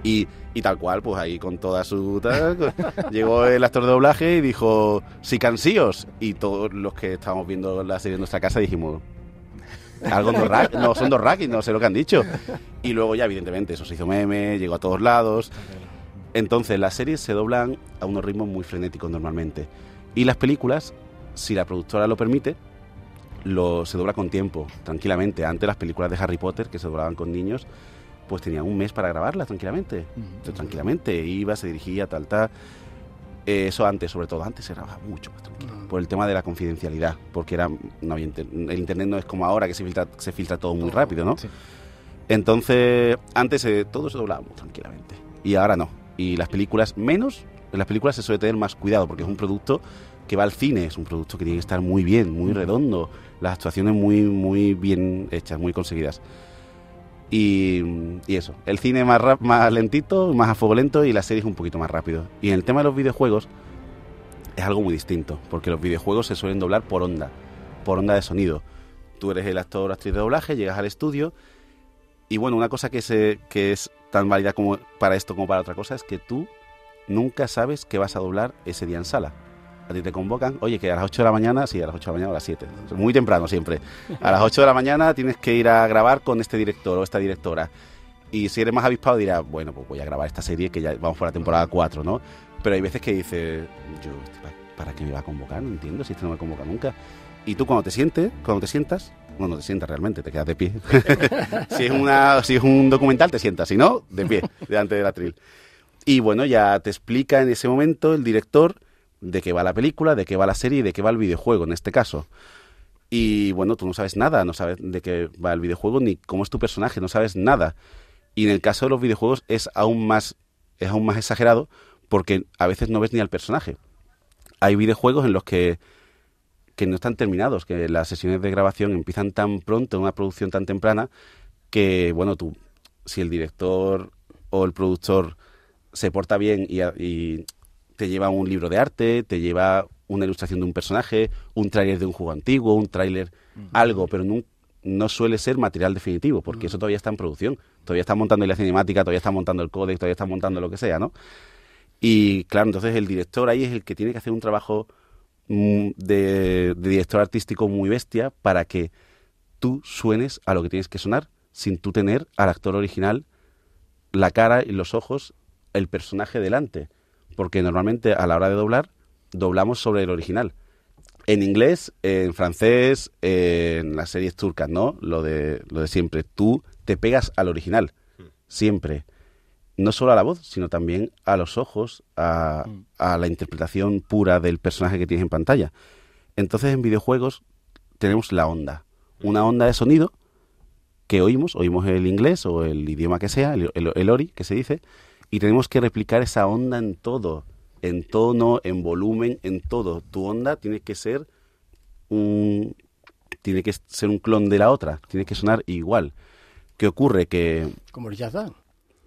Y, y, tal cual, pues ahí con toda su... Tal, llegó el actor de doblaje y dijo, si cansíos. Y todos los que estábamos viendo la serie en nuestra casa dijimos, algo no son dos rackings, no sé lo que han dicho. Y luego ya, evidentemente, eso se hizo meme, llegó a todos lados. Entonces, las series se doblan a unos ritmos muy frenéticos normalmente. Y las películas, si la productora lo permite, lo, se dobla con tiempo, tranquilamente. Antes las películas de Harry Potter, que se doblaban con niños, pues tenían un mes para grabarlas tranquilamente. Tranquilamente, iba, se dirigía, tal, tal. Eso antes, sobre todo antes, se grababa mucho más tranquilo. Por el tema de la confidencialidad, porque era no había el internet no es como ahora que se filtra, se filtra todo muy rápido, ¿no? Sí. Entonces, antes eh, todo se doblaba muy tranquilamente. Y ahora no. Y las películas, menos, en las películas se suele tener más cuidado, porque es un producto que va al cine, es un producto que tiene que estar muy bien, muy redondo, las actuaciones muy, muy bien hechas, muy conseguidas. Y, y, eso, el cine más, rap, más lentito, más a fuego lento y la serie es un poquito más rápido. Y en el tema de los videojuegos es algo muy distinto, porque los videojuegos se suelen doblar por onda, por onda de sonido. Tú eres el actor o actriz de doblaje, llegas al estudio y bueno, una cosa que, se, que es tan válida como para esto como para otra cosa es que tú nunca sabes qué vas a doblar ese día en sala a ti te convocan, oye, que a las 8 de la mañana, sí, a las 8 de la mañana o a las 7, muy temprano siempre. A las 8 de la mañana tienes que ir a grabar con este director o esta directora. Y si eres más avispado dirás, bueno, pues voy a grabar esta serie que ya vamos por la temporada 4, ¿no? Pero hay veces que dices, yo, ¿para qué me va a convocar? No entiendo si este no me convoca nunca. Y tú cuando te sientes, cuando te sientas, no, no te sientas realmente, te quedas de pie. si, es una, si es un documental, te sientas, si no, de pie, delante del atril. Y bueno, ya te explica en ese momento el director de qué va la película, de qué va la serie y de qué va el videojuego en este caso. Y bueno, tú no sabes nada, no sabes de qué va el videojuego ni cómo es tu personaje, no sabes nada. Y en el caso de los videojuegos es aún más, es aún más exagerado porque a veces no ves ni al personaje. Hay videojuegos en los que, que no están terminados, que las sesiones de grabación empiezan tan pronto, una producción tan temprana, que bueno, tú, si el director o el productor se porta bien y, y te lleva un libro de arte, te lleva una ilustración de un personaje, un tráiler de un juego antiguo, un tráiler, algo, pero no, no, suele ser material definitivo, porque eso todavía está en producción. Todavía está montando la cinemática, todavía está montando el códex, todavía está montando lo que sea, ¿no? Y claro, entonces el director ahí es el que tiene que hacer un trabajo mm, de, de director artístico muy bestia para que tú suenes a lo que tienes que sonar sin tú tener al actor original la cara y los ojos, el personaje delante porque normalmente a la hora de doblar, doblamos sobre el original. En inglés, en francés, en las series turcas, ¿no? Lo de, lo de siempre. Tú te pegas al original, siempre. No solo a la voz, sino también a los ojos, a, la interpretación pura del personaje que tienes en pantalla. Entonces, en videojuegos tenemos la onda. Una onda de sonido que oímos, oímos el inglés o el idioma que sea, el, el ori que se dice, y tenemos que replicar esa onda en todo, en tono, en volumen, en todo. Tu onda tiene que ser un tiene que ser un clon de la otra, tiene que sonar igual. ¿Qué ocurre? Que como el jazz.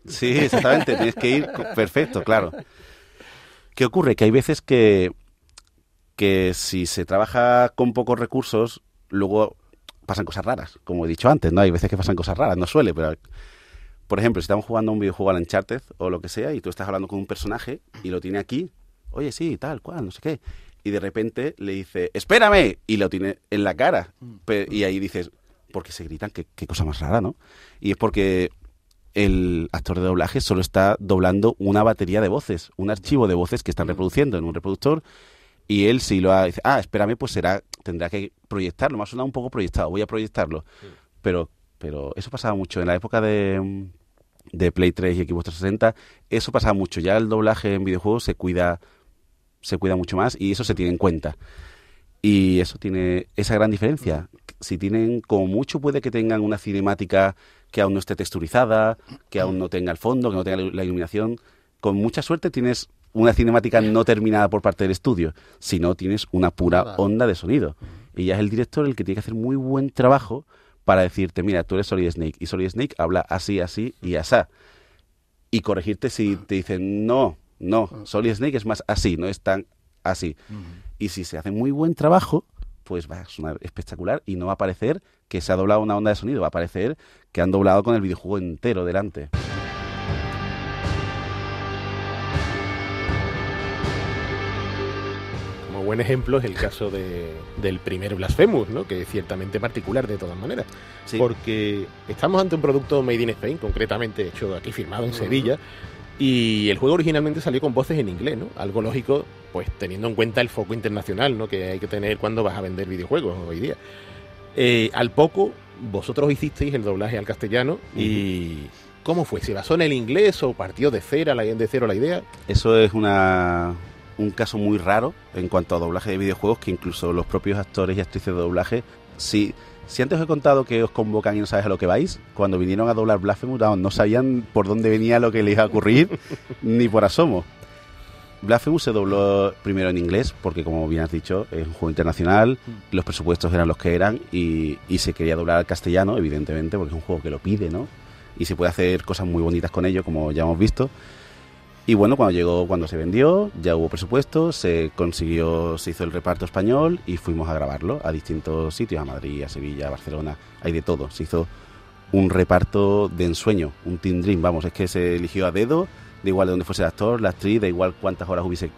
Sí, exactamente, tienes que ir perfecto, claro. ¿Qué ocurre? Que hay veces que que si se trabaja con pocos recursos, luego pasan cosas raras, como he dicho antes, ¿no? Hay veces que pasan cosas raras, no suele, pero por ejemplo, si estamos jugando un videojuego al Uncharted o lo que sea y tú estás hablando con un personaje y lo tiene aquí, oye, sí, tal, cual, no sé qué. Y de repente le dice, espérame, y lo tiene en la cara. Mm. Y ahí dices, ¿por qué se gritan? Qué, qué cosa más rara, ¿no? Y es porque el actor de doblaje solo está doblando una batería de voces, un archivo de voces que están mm. reproduciendo en un reproductor. Y él si lo ha, dice, ah, espérame, pues será, tendrá que proyectarlo. Me ha sonado un poco proyectado, voy a proyectarlo. Pero, pero eso pasaba mucho en la época de, de Play 3 y Xbox 360, eso pasa mucho. Ya el doblaje en videojuegos se cuida, se cuida mucho más y eso se tiene en cuenta. Y eso tiene esa gran diferencia. Si tienen, como mucho puede que tengan una cinemática que aún no esté texturizada, que aún no tenga el fondo, que no tenga la iluminación, con mucha suerte tienes una cinemática no terminada por parte del estudio, sino tienes una pura onda de sonido. Y ya es el director el que tiene que hacer muy buen trabajo para decirte, mira, tú eres Solid Snake y Solid Snake habla así, así y asá. Y corregirte si te dicen, no, no, Solid Snake es más así, no es tan así. Y si se hace muy buen trabajo, pues va a sonar espectacular y no va a parecer que se ha doblado una onda de sonido, va a parecer que han doblado con el videojuego entero delante. Buen ejemplo es el caso de, del primer Blasphemous, ¿no? que es ciertamente particular de todas maneras. Porque estamos ante un producto made in Spain, concretamente hecho aquí, firmado en Sevilla, y el juego originalmente salió con voces en inglés, ¿no? Algo lógico, pues teniendo en cuenta el foco internacional, ¿no? Que hay que tener cuando vas a vender videojuegos hoy día. Eh, al poco, vosotros hicisteis el doblaje al castellano y ¿cómo fue? ¿Se basó en el inglés o partió de cero de cero la idea? Eso es una, un caso muy raro en cuanto a doblaje de videojuegos que incluso los propios actores y actrices de doblaje, si, si antes os he contado que os convocan y no sabes a lo que vais, cuando vinieron a doblar Blasphemous no sabían por dónde venía lo que les iba a ocurrir ni por asomo. Blasphemous se dobló primero en inglés, porque como bien has dicho, es un juego internacional, mm. los presupuestos eran los que eran y, se quería doblar al castellano, evidentemente, porque es un juego que lo pide, ¿no? Y se puede hacer cosas muy bonitas con ello, como ya hemos visto. Y bueno, cuando llegó, cuando se vendió, ya hubo presupuesto, se consiguió, se hizo el reparto español y fuimos a grabarlo a distintos sitios, a Madrid, a Sevilla, a Barcelona, hay de todo. Se hizo un reparto de ensueño, un team dream, vamos, es que se eligió a dedo da igual de dónde fuese el actor, la actriz, da igual cuántas horas hubiese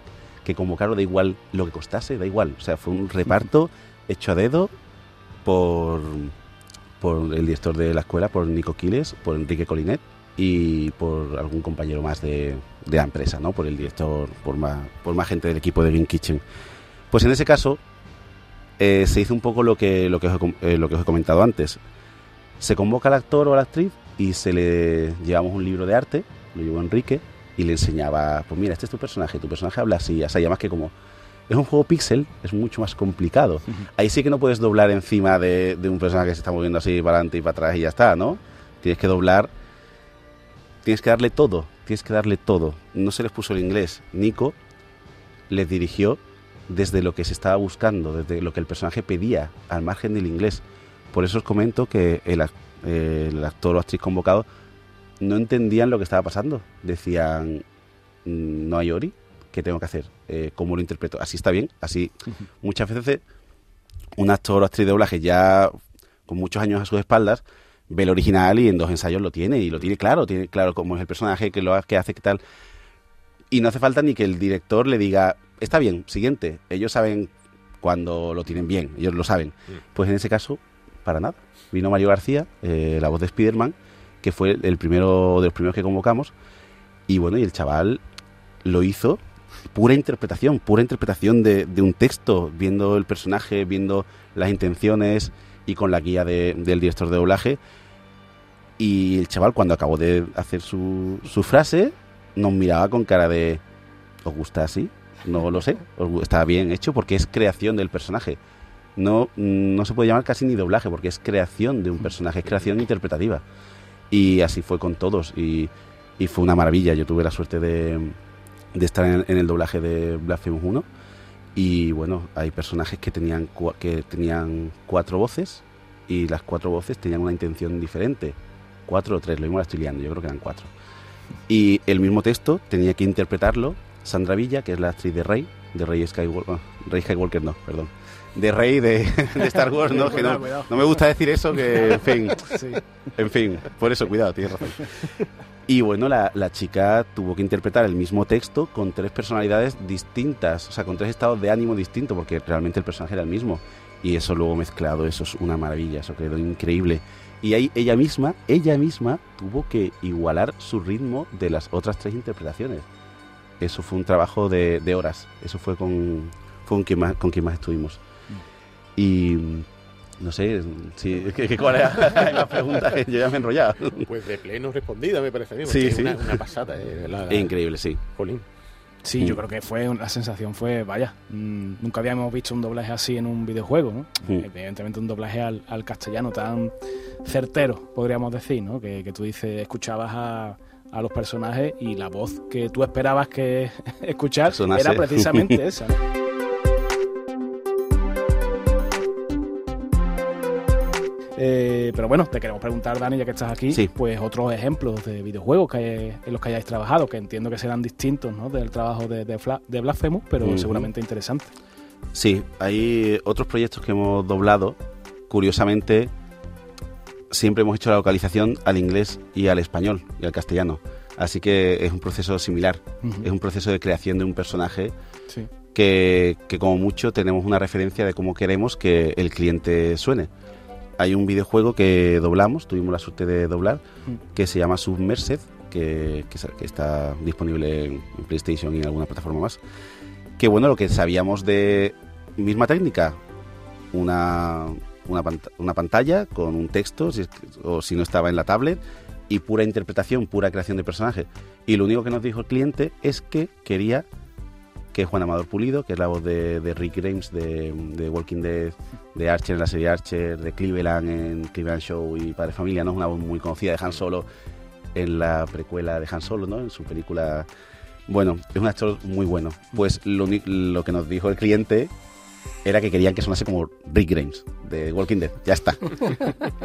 que convocarlo, da igual lo que costase, da igual. O sea, fue un reparto hecho a dedo por, por el director de la escuela, por Nico Quiles, por Enrique Colinet y por algún compañero más de, de la empresa, ¿no? Por el director, por más, por más gente del equipo de Green Kitchen. Pues en ese caso eh, se hizo un poco lo que, lo, que os, eh, lo que os he comentado antes. Se convoca al actor o a la actriz y se le llevamos un libro de arte, lo llevó Enrique, y le enseñaba, pues mira, este es tu personaje, tu personaje habla así, o sea, más que como... Es un juego pixel, es mucho más complicado. Ahí sí que no puedes doblar encima de, un personaje que se está moviendo así para adelante y para atrás y ya está, ¿no? Tienes que doblar, tienes que darle todo, tienes que darle todo. No se les puso el inglés. Nico les dirigió desde lo que se estaba buscando, desde lo que el personaje pedía, al margen del inglés. Por eso os comento que el, el actor o actriz convocado no entendían lo que estaba pasando. Decían, no hay Ori, ¿qué tengo que hacer? Eh, ¿Cómo lo interpreto? Así está bien, así. Muchas veces un actor o actriz de doblaje ya con muchos años a sus espaldas ve el original y en dos ensayos lo tiene y lo tiene claro, tiene claro cómo es el personaje, que lo que hace, qué tal. Y no hace falta ni que el director le diga, está bien, siguiente. Ellos saben cuando lo tienen bien, ellos lo saben. Pues en ese caso, para nada. Vino Mario García, eh, la voz de Spider-Man, que fue el primero de los primeros que convocamos. Y bueno, y el chaval lo hizo pura interpretación, pura interpretación de, un texto, viendo el personaje, viendo las intenciones y con la guía del director de doblaje. Y el chaval, cuando acabó de hacer su, su frase, nos miraba con cara de: ¿Os gusta así? No lo sé, está bien hecho porque es creación del personaje. No, no se puede llamar casi ni doblaje porque es creación de un personaje, es creación interpretativa. Y así fue con todos y, fue una maravilla. Yo tuve la suerte de, estar en, el doblaje de Blasphemous 1 y bueno, hay personajes que tenían, que tenían cuatro voces y las cuatro voces tenían una intención diferente. Cuatro o tres, lo mismo la estoy liando, yo creo que eran cuatro. Y el mismo texto tenía que interpretarlo Sandra Villa, que es la actriz de Rey, de Rey Skywalker, Rey Skywalker no, perdón, de rey de, Star Wars, ¿no? que no, me gusta decir eso, que en fin. En fin, por eso, cuidado, tienes razón. Y bueno, la, chica tuvo que interpretar el mismo texto con tres personalidades distintas, o sea, con tres estados de ánimo distintos, porque realmente el personaje era el mismo. Y eso luego mezclado, eso es una maravilla, eso quedó increíble. Y ahí ella misma, ella misma tuvo que igualar su ritmo de las otras tres interpretaciones. Eso fue un trabajo de, horas, eso fue con, con, quien más, con quien más estuvimos. Y no sé, si, ¿cuál es la pregunta? Yo ya me he enrollado. Pues de pleno respondida, me parece a mí. Sí, sí. Una, una pasada. Eh, es increíble, sí. Jolín. Sí, yo creo que fue la sensación fue, vaya, mm, nunca habíamos visto un doblaje así en un videojuego, ¿no? Evidentemente un doblaje al, castellano tan certero, podríamos decir, ¿no? Que, que tú dices, escuchabas a, a, los personajes y la voz que tú esperabas que escuchar era precisamente esa. Eh, pero bueno, te queremos preguntar, Dani, ya que estás aquí, pues otros ejemplos de videojuegos que en los que hayáis trabajado, que entiendo que serán distintos ¿no? del trabajo de, de, Blasphemous, pero seguramente interesantes. Sí, hay otros proyectos que hemos doblado. Curiosamente, siempre hemos hecho la localización al inglés y al español y al castellano. Así que es un proceso similar. Es un proceso de creación de un personaje que, que, como mucho, tenemos una referencia de cómo queremos que el cliente suene hay un videojuego que doblamos, tuvimos la suerte de doblar, mm. que se llama Submersed, que, que, está disponible en PlayStation y en alguna plataforma más. Que bueno, lo que sabíamos de misma técnica, una, una, pantalla con un texto, o si no estaba en la tablet, y pura interpretación, pura creación de personaje. Y lo único que nos dijo el cliente es que quería que es Juan Amador Pulido, que es la voz de, Rick Grimes de, Walking Dead, de Archer en la serie Archer, de Cleveland en Cleveland Show y Padre Familia, ¿no? Una voz muy conocida de Han Solo en la precuela de Han Solo, ¿no? En su película. Bueno, es un actor muy bueno. Pues lo, lo que nos dijo el cliente era que querían que sonase como Rick Grimes de Walking Dead. Ya está.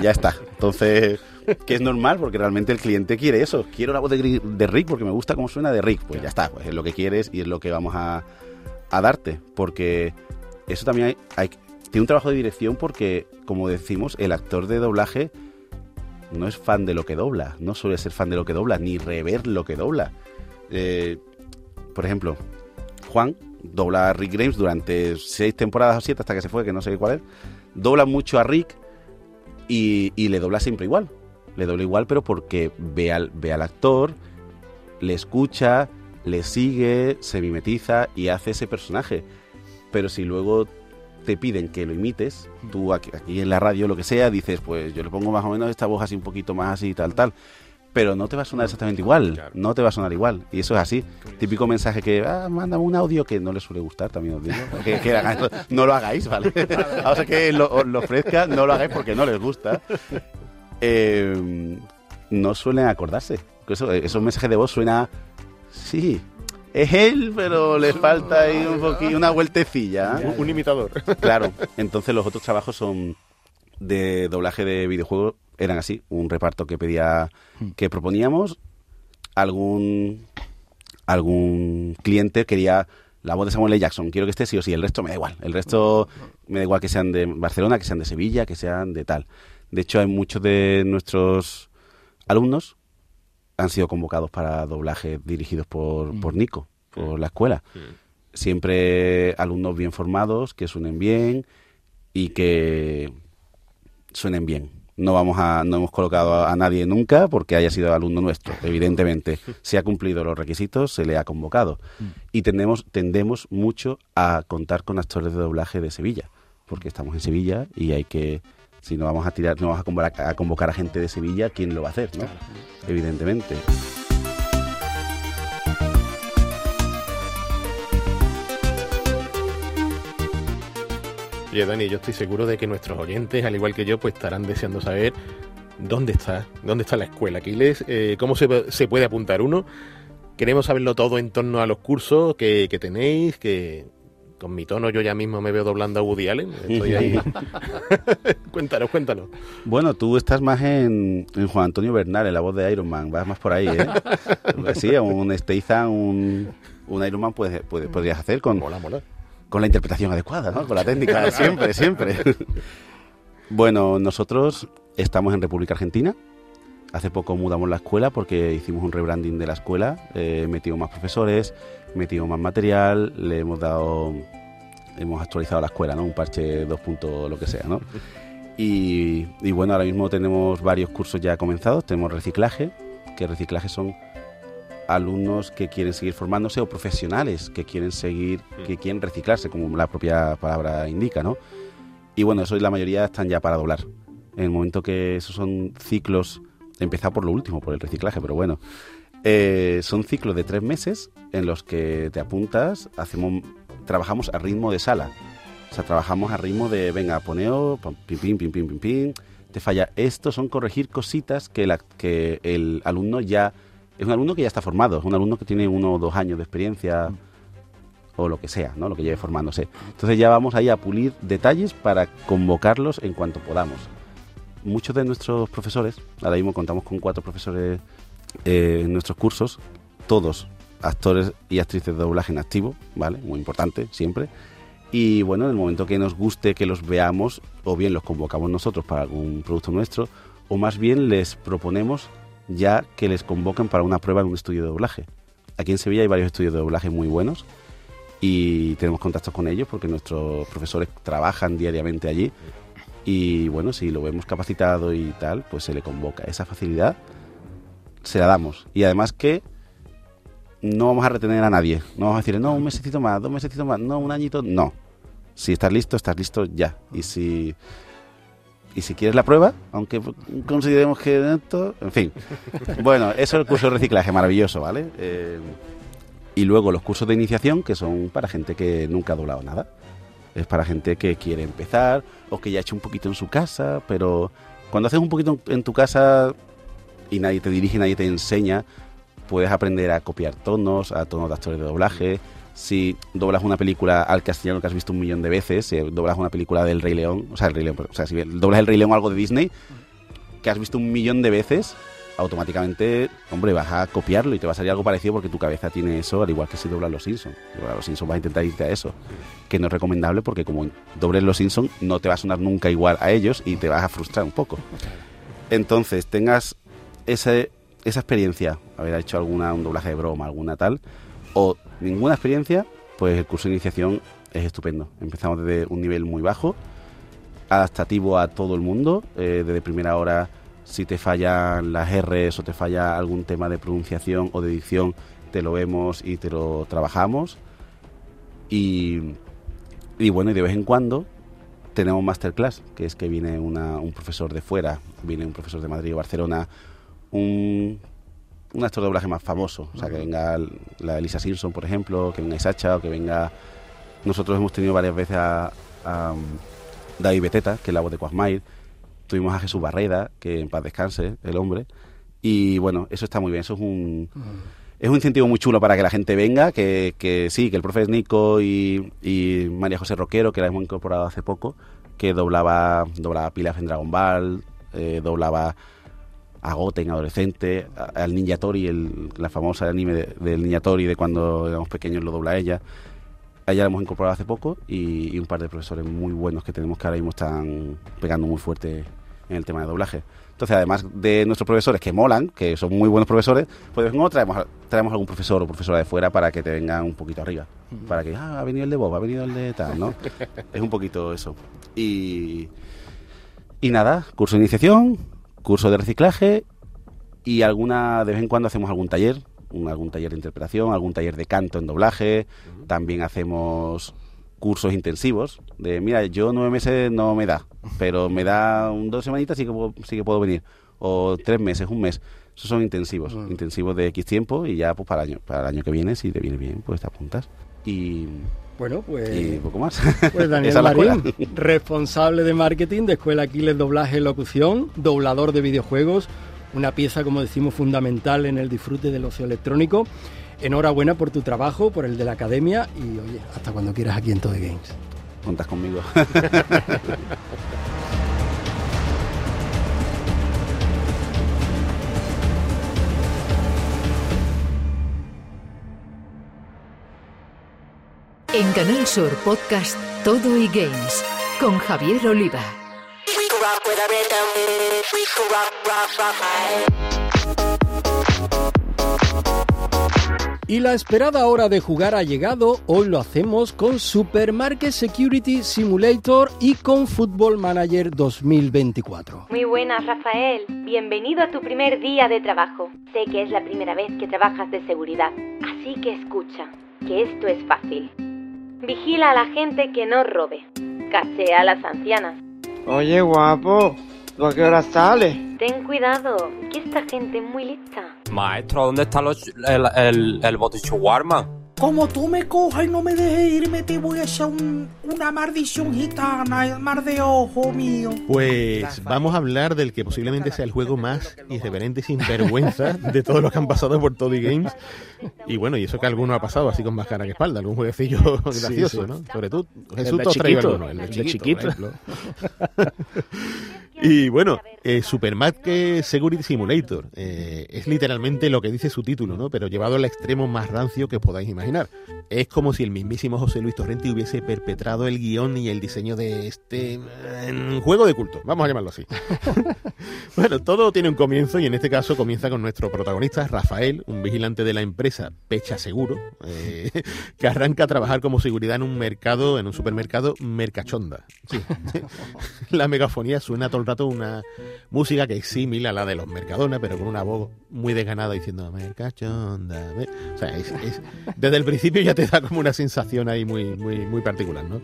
ya está. Entonces, que es normal porque realmente el cliente quiere eso. Quiero la voz de, Rick porque me gusta cómo suena de Rick. Pues ya está. Pues es lo que quieres y es lo que vamos a, darte. Porque eso también hay, tiene un trabajo de dirección porque, como decimos, el actor de doblaje no es fan de lo que dobla. No suele ser fan de lo que dobla, ni rever lo que dobla. Eh, por ejemplo, Juan dobla a Rick Grimes durante seis temporadas o siete hasta que se fue, que no sé cuál es. Dobla mucho a Rick y, le dobla siempre igual. Le dobla igual, pero porque ve al, ve al actor, le escucha, le sigue, se mimetiza y hace ese personaje. Pero si luego te piden que lo imites, tú aquí, aquí, en la radio, lo que sea, dices, pues yo le pongo más o menos esta voz así un poquito más así, tal, tal pero no te va a sonar exactamente igual. No te va a sonar igual. Y eso es así. Típico mensaje que, ah, mándame un audio que no le suele gustar, también os digo. Que, no lo hagáis, ¿vale? o sea que lo, lo ofrezca, no lo hagáis porque no les gusta. Eh, no suelen acordarse. Eso, esos mensajes de voz suena, sí, es él, pero le falta ahí un poquito, una vueltecilla. Un, un imitador. Claro, entonces los otros trabajos son de doblaje de videojuegos eran así, un reparto que pedía, hmm. que proponíamos, algún, algún cliente quería la voz de Samuel L. Jackson, quiero que esté sí o sí, el resto me da igual, el resto me da igual que sean de Barcelona, que sean de Sevilla, que sean de tal. De hecho, hay muchos de nuestros alumnos han sido convocados para doblaje dirigidos por, hmm. por Nico, por la escuela. Hmm. Siempre alumnos bien formados, que suenen bien y que suenen bien no vamos a, no hemos colocado a, nadie nunca porque haya sido alumno nuestro, evidentemente. Si ha cumplido los requisitos, se le ha convocado. Mm. Y tendemos, tendemos mucho a contar con actores de doblaje de Sevilla, porque estamos en Sevilla y hay que, si no vamos a tirar, no vamos a convocar a, convocar a gente de Sevilla, ¿quién lo va a hacer? ¿no? Evidentemente. Oye, Dani, yo estoy seguro de que nuestros oyentes, al igual que yo, pues estarán deseando saber dónde está, dónde está la escuela Aquiles, eh, cómo se, puede apuntar uno. Queremos saberlo todo en torno a los cursos que, tenéis, que con mi tono yo ya mismo me veo doblando a Woody Allen. Estoy ahí. cuéntanos, cuéntanos. Bueno, tú estás más en, Juan Antonio Bernal, en la voz de Iron Man. Vas más por ahí, ¿eh? sí, un un, un Iron Man puedes, podrías hacer con... Mola, mola con la interpretación adecuada, ¿no? Con la técnica, siempre, siempre. Bueno, nosotros estamos en República Argentina. Hace poco mudamos la escuela porque hicimos un rebranding de la escuela, eh, metimos más profesores, metimos más material, le hemos dado, hemos actualizado la escuela, ¿no? Un parche 2. lo que sea, ¿no? Y, y bueno, ahora mismo tenemos varios cursos ya comenzados, tenemos reciclaje, que reciclaje son alumnos que quieren seguir formándose o profesionales que quieren seguir, que quieren reciclarse, como la propia palabra indica, ¿no? Y bueno, eso la mayoría están ya para doblar. En el momento que esos son ciclos, empezar por lo último, por el reciclaje, pero bueno. Eh, son ciclos de tres meses en los que te apuntas, hacemos, trabajamos a ritmo de sala. O sea, trabajamos a ritmo de, venga, poneo, pim, pim, pim, pim, pim, pim, te falla esto, son corregir cositas que, la, que el alumno ya... Es un alumno que ya está formado, es un alumno que tiene uno o dos años de experiencia o lo que sea, ¿no? Lo que lleve formándose. Entonces ya vamos ahí a pulir detalles para convocarlos en cuanto podamos. Muchos de nuestros profesores, ahora mismo contamos con cuatro profesores eh, en nuestros cursos, todos actores y actrices de doblaje en activo, ¿vale? Muy importante, siempre. Y bueno, en el momento que nos guste que los veamos, o bien los convocamos nosotros para algún producto nuestro, o más bien les proponemos ya que les convoquen para una prueba en un estudio de doblaje. Aquí en Sevilla hay varios estudios de doblaje muy buenos y tenemos contactos con ellos porque nuestros profesores trabajan diariamente allí y bueno, si lo vemos capacitado y tal, pues se le convoca. Esa facilidad se la damos. Y además que no vamos a retener a nadie. No vamos a decir, no, un mesecito más, dos mesecitos más, no, un añito, no. Si estás listo, estás listo ya. Y si y si quieres la prueba, aunque consideremos que esto, en fin. Bueno, eso es el curso de reciclaje, maravilloso, ¿vale? Eh, y luego los cursos de iniciación, que son para gente que nunca ha doblado nada. Es para gente que quiere empezar o que ya ha hecho un poquito en su casa, pero cuando haces un poquito en tu casa y nadie te dirige, nadie te enseña, puedes aprender a copiar tonos, a tonos de actores de doblaje. Si doblas una película al castellano que has visto un millón de veces, si doblas una película del Rey León, o sea, el Rey León, o sea, si doblas el Rey León algo de Disney, que has visto un millón de veces, automáticamente, hombre, vas a copiarlo y te va a salir algo parecido porque tu cabeza tiene eso, al igual que si doblas los Simpsons. Los Simpsons vas a intentar irte a eso, que no es recomendable porque como dobles los Simpsons no te va a sonar nunca igual a ellos y te vas a frustrar un poco. Entonces, tengas ese esa experiencia, haber hecho alguna, un doblaje de broma, alguna tal, o ninguna experiencia, pues el curso de iniciación es estupendo. Empezamos desde un nivel muy bajo, adaptativo a todo el mundo, eh, desde primera hora, si te fallan las R's o te falla algún tema de pronunciación o de dicción, te lo vemos y te lo trabajamos. Y, y bueno, y de vez en cuando tenemos masterclass, que es que viene un profesor de fuera, viene un profesor de Madrid o Barcelona un, un actor de doblaje más famoso. O sea, que venga la Elisa Simpson, por ejemplo, que venga Isacha o que venga... Nosotros hemos tenido varias veces a, um, David Beteta, que es la voz de Quasmail. Tuvimos a Jesús Barreda, que en paz descanse, el hombre. Y bueno, eso está muy bien. Eso es un... Es un incentivo muy chulo para que la gente venga, que, que sí, que el profe Nico y, y, María José Roquero, que la hemos incorporado hace poco, que doblaba, doblaba Pilaf en Dragon Ball, eh, doblaba a Goten adolescente, al Ninja Tori, el, la famosa anime del Ninja Tori de cuando éramos pequeños lo dobla ella. A ella la hemos incorporado hace poco y, un par de profesores muy buenos que tenemos que ahora mismo están pegando muy fuerte en el tema de doblaje. Entonces, además de nuestros profesores que molan, que son muy buenos profesores, pues de vez traemos, traemos algún profesor o profesora de fuera para que te vengan un poquito arriba. Para que, ah, ha venido el de Bob, ha venido el de tal, ¿no? es un poquito eso. Y, y nada, curso de iniciación, curso de reciclaje y alguna de vez en cuando hacemos algún taller, algún taller de interpretación, algún taller de canto en doblaje, también hacemos cursos intensivos de mira yo nueve meses no me da pero me da un, dos semanitas sí que puedo, sí que puedo venir o tres meses un mes. Esos son intensivos intensivos de x tiempo y ya pues para el año para el año que viene si te viene bien pues te apuntas. Y bueno, pues. Y poco más. Pues Daniel Marín, responsable de marketing de Escuela Aquiles Doblaje y Locución, doblador de videojuegos, una pieza, como decimos, fundamental en el disfrute del ocio electrónico. Enhorabuena por tu trabajo, por el de la academia y, oye, hasta cuando quieras aquí en Todo Games. Contas conmigo. En Canal Sur Podcast Todo y Games con Javier Oliva. Y la esperada hora de jugar ha llegado, hoy lo hacemos con Supermarket Security Simulator y con Football Manager 2024. Muy buenas, Rafael. Bienvenido a tu primer día de trabajo. Sé que es la primera vez que trabajas de seguridad, así que escucha, que esto es fácil. Vigila a la gente que no robe. Cachea a las ancianas. Oye, guapo, ¿tú a qué hora sales? Ten cuidado, que esta gente es muy lista. Maestro, ¿dónde está los, el, el, el boticho Warman? Como tú me cojas y no me dejes irme, te voy a echar una maldición gitana, el mar de ojo mío. Pues vamos a hablar del que posiblemente sea el juego más irreverente y sin vergüenza de todos los que han pasado por Toddy Games. Y bueno, y eso que alguno ha pasado así con más cara que espalda, algún jueguecillo gracioso, ¿no? Sobre todo Jesús el de chiquito, el de chiquito. y bueno, eh, Supermarket Security Simulator eh, es literalmente lo que dice su título, ¿no? Pero llevado al extremo más rancio que podáis imaginar. Es como si el mismísimo José Luis Torrente hubiese perpetrado el guion y el diseño de este juego de culto, vamos a llamarlo así. bueno, todo tiene un comienzo y en este caso comienza con nuestro protagonista, Rafael, un vigilante de la empresa Pecha Seguro, eh, que arranca a trabajar como seguridad en un mercado, en un supermercado Mercachonda. la megafonía suena todo rato una música que es similar a la de los Mercadona, pero con una voz muy desganada diciendo Mercachonda. O sea, es, desde el principio ya te da como una sensación ahí muy, muy, muy particular, ¿no?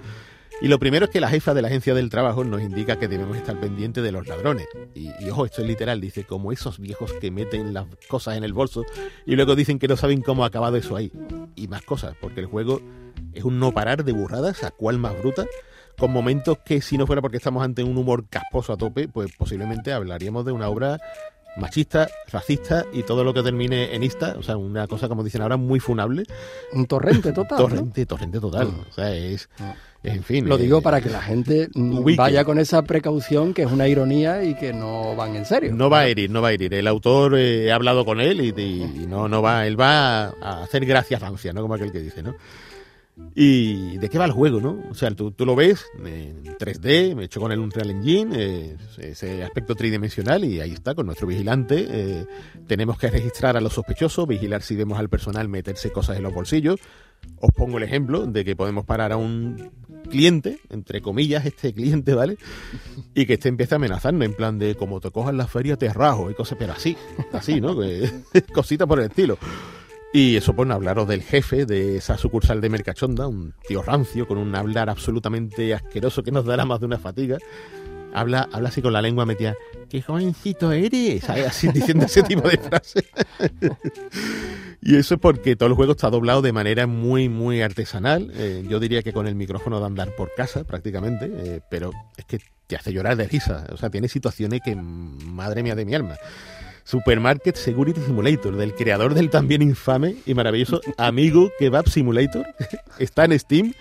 Y lo primero es que la jefa de la agencia del trabajo nos indica que debemos estar pendientes de los ladrones. Y, ojo, esto es literal, dice, como esos viejos que meten las cosas en el bolso y luego dicen que no saben cómo ha acabado eso ahí. Y más cosas, porque el juego es un no parar de burradas, a cual más bruta, con momentos que si no fuera porque estamos ante un humor casposo a tope, pues posiblemente hablaríamos de una obra machista, racista y todo lo que termine en ista, o sea, una cosa como dicen ahora muy funable. Un torrente total. torrente, torrente total. Mm. O sea, es, mm. en fin. Lo digo para que la gente vaya con esa precaución que es una ironía y que no van en serio. No va a herir, no va a herir. El autor eh, he hablado con él y, no, no va, él va a hacer gracia Francia, ¿no? Como aquel que dice, ¿no? ¿Y de qué va el juego, no? O sea, tú, tú lo ves en 3D, me hecho con el Unreal Engine, eh, ese aspecto tridimensional, y ahí está, con nuestro vigilante. Eh, tenemos que registrar a los sospechosos, vigilar si vemos al personal meterse cosas en los bolsillos. Os pongo el ejemplo de que podemos parar a un cliente, entre comillas, este cliente, ¿vale? Y que este empiece a amenazarnos, en plan de como te cojas la feria te rajo y cosas, pero así, así, ¿no? Cositas por el estilo. Y eso a hablaros del jefe de esa sucursal de Mercachonda, un tío rancio con un hablar absolutamente asqueroso que nos dará más de una fatiga. Habla, habla así con la lengua metida, ¡qué jovencito eres! Así diciendo ese tipo de frases. y eso es porque todo el juego está doblado de manera muy, muy artesanal. Eh, yo diría que con el micrófono de andar por casa, prácticamente, eh, pero es que te hace llorar de risa. O sea, tiene situaciones que, madre mía de mi alma. Supermarket Security Simulator, del creador del también infame y maravilloso Amigo Kebab Simulator. Está en Steam.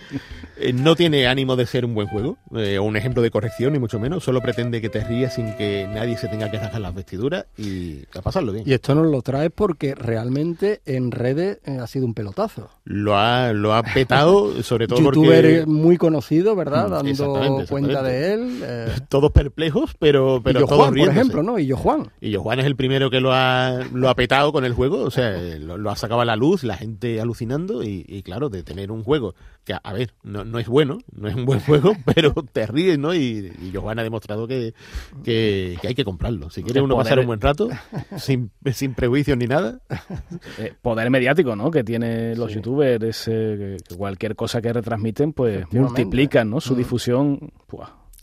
Eh, no tiene ánimo de ser un buen juego eh, o un ejemplo de corrección, ni mucho menos. Solo pretende que te rías sin que nadie se tenga que rasgar las vestiduras y a pasarlo bien. Y esto nos lo traes porque realmente en redes eh, ha sido un pelotazo. Lo ha, lo ha petado, sobre todo Youtuber muy conocido, ¿verdad? Mm, Dando cuenta de él. Todos perplejos, pero, pero y todos Juan, por ejemplo, ¿no? Y yo Juan. Y yo Juan es el primero primero que lo ha, lo ha petado con el juego, o sea, lo, ha sacado a la luz, la gente alucinando y, claro, de tener un juego que, a ver, no, no, es bueno, no es un buen juego, pero te ríes, ¿no? Y, y Johan ha demostrado que, que, hay que comprarlo. Si quiere uno pasar un buen rato, sin, sin prejuicios ni nada. Eh, poder mediático, ¿no? Que tienen los youtubers, que cualquier cosa que retransmiten, pues multiplican, ¿no? Su mm. difusión.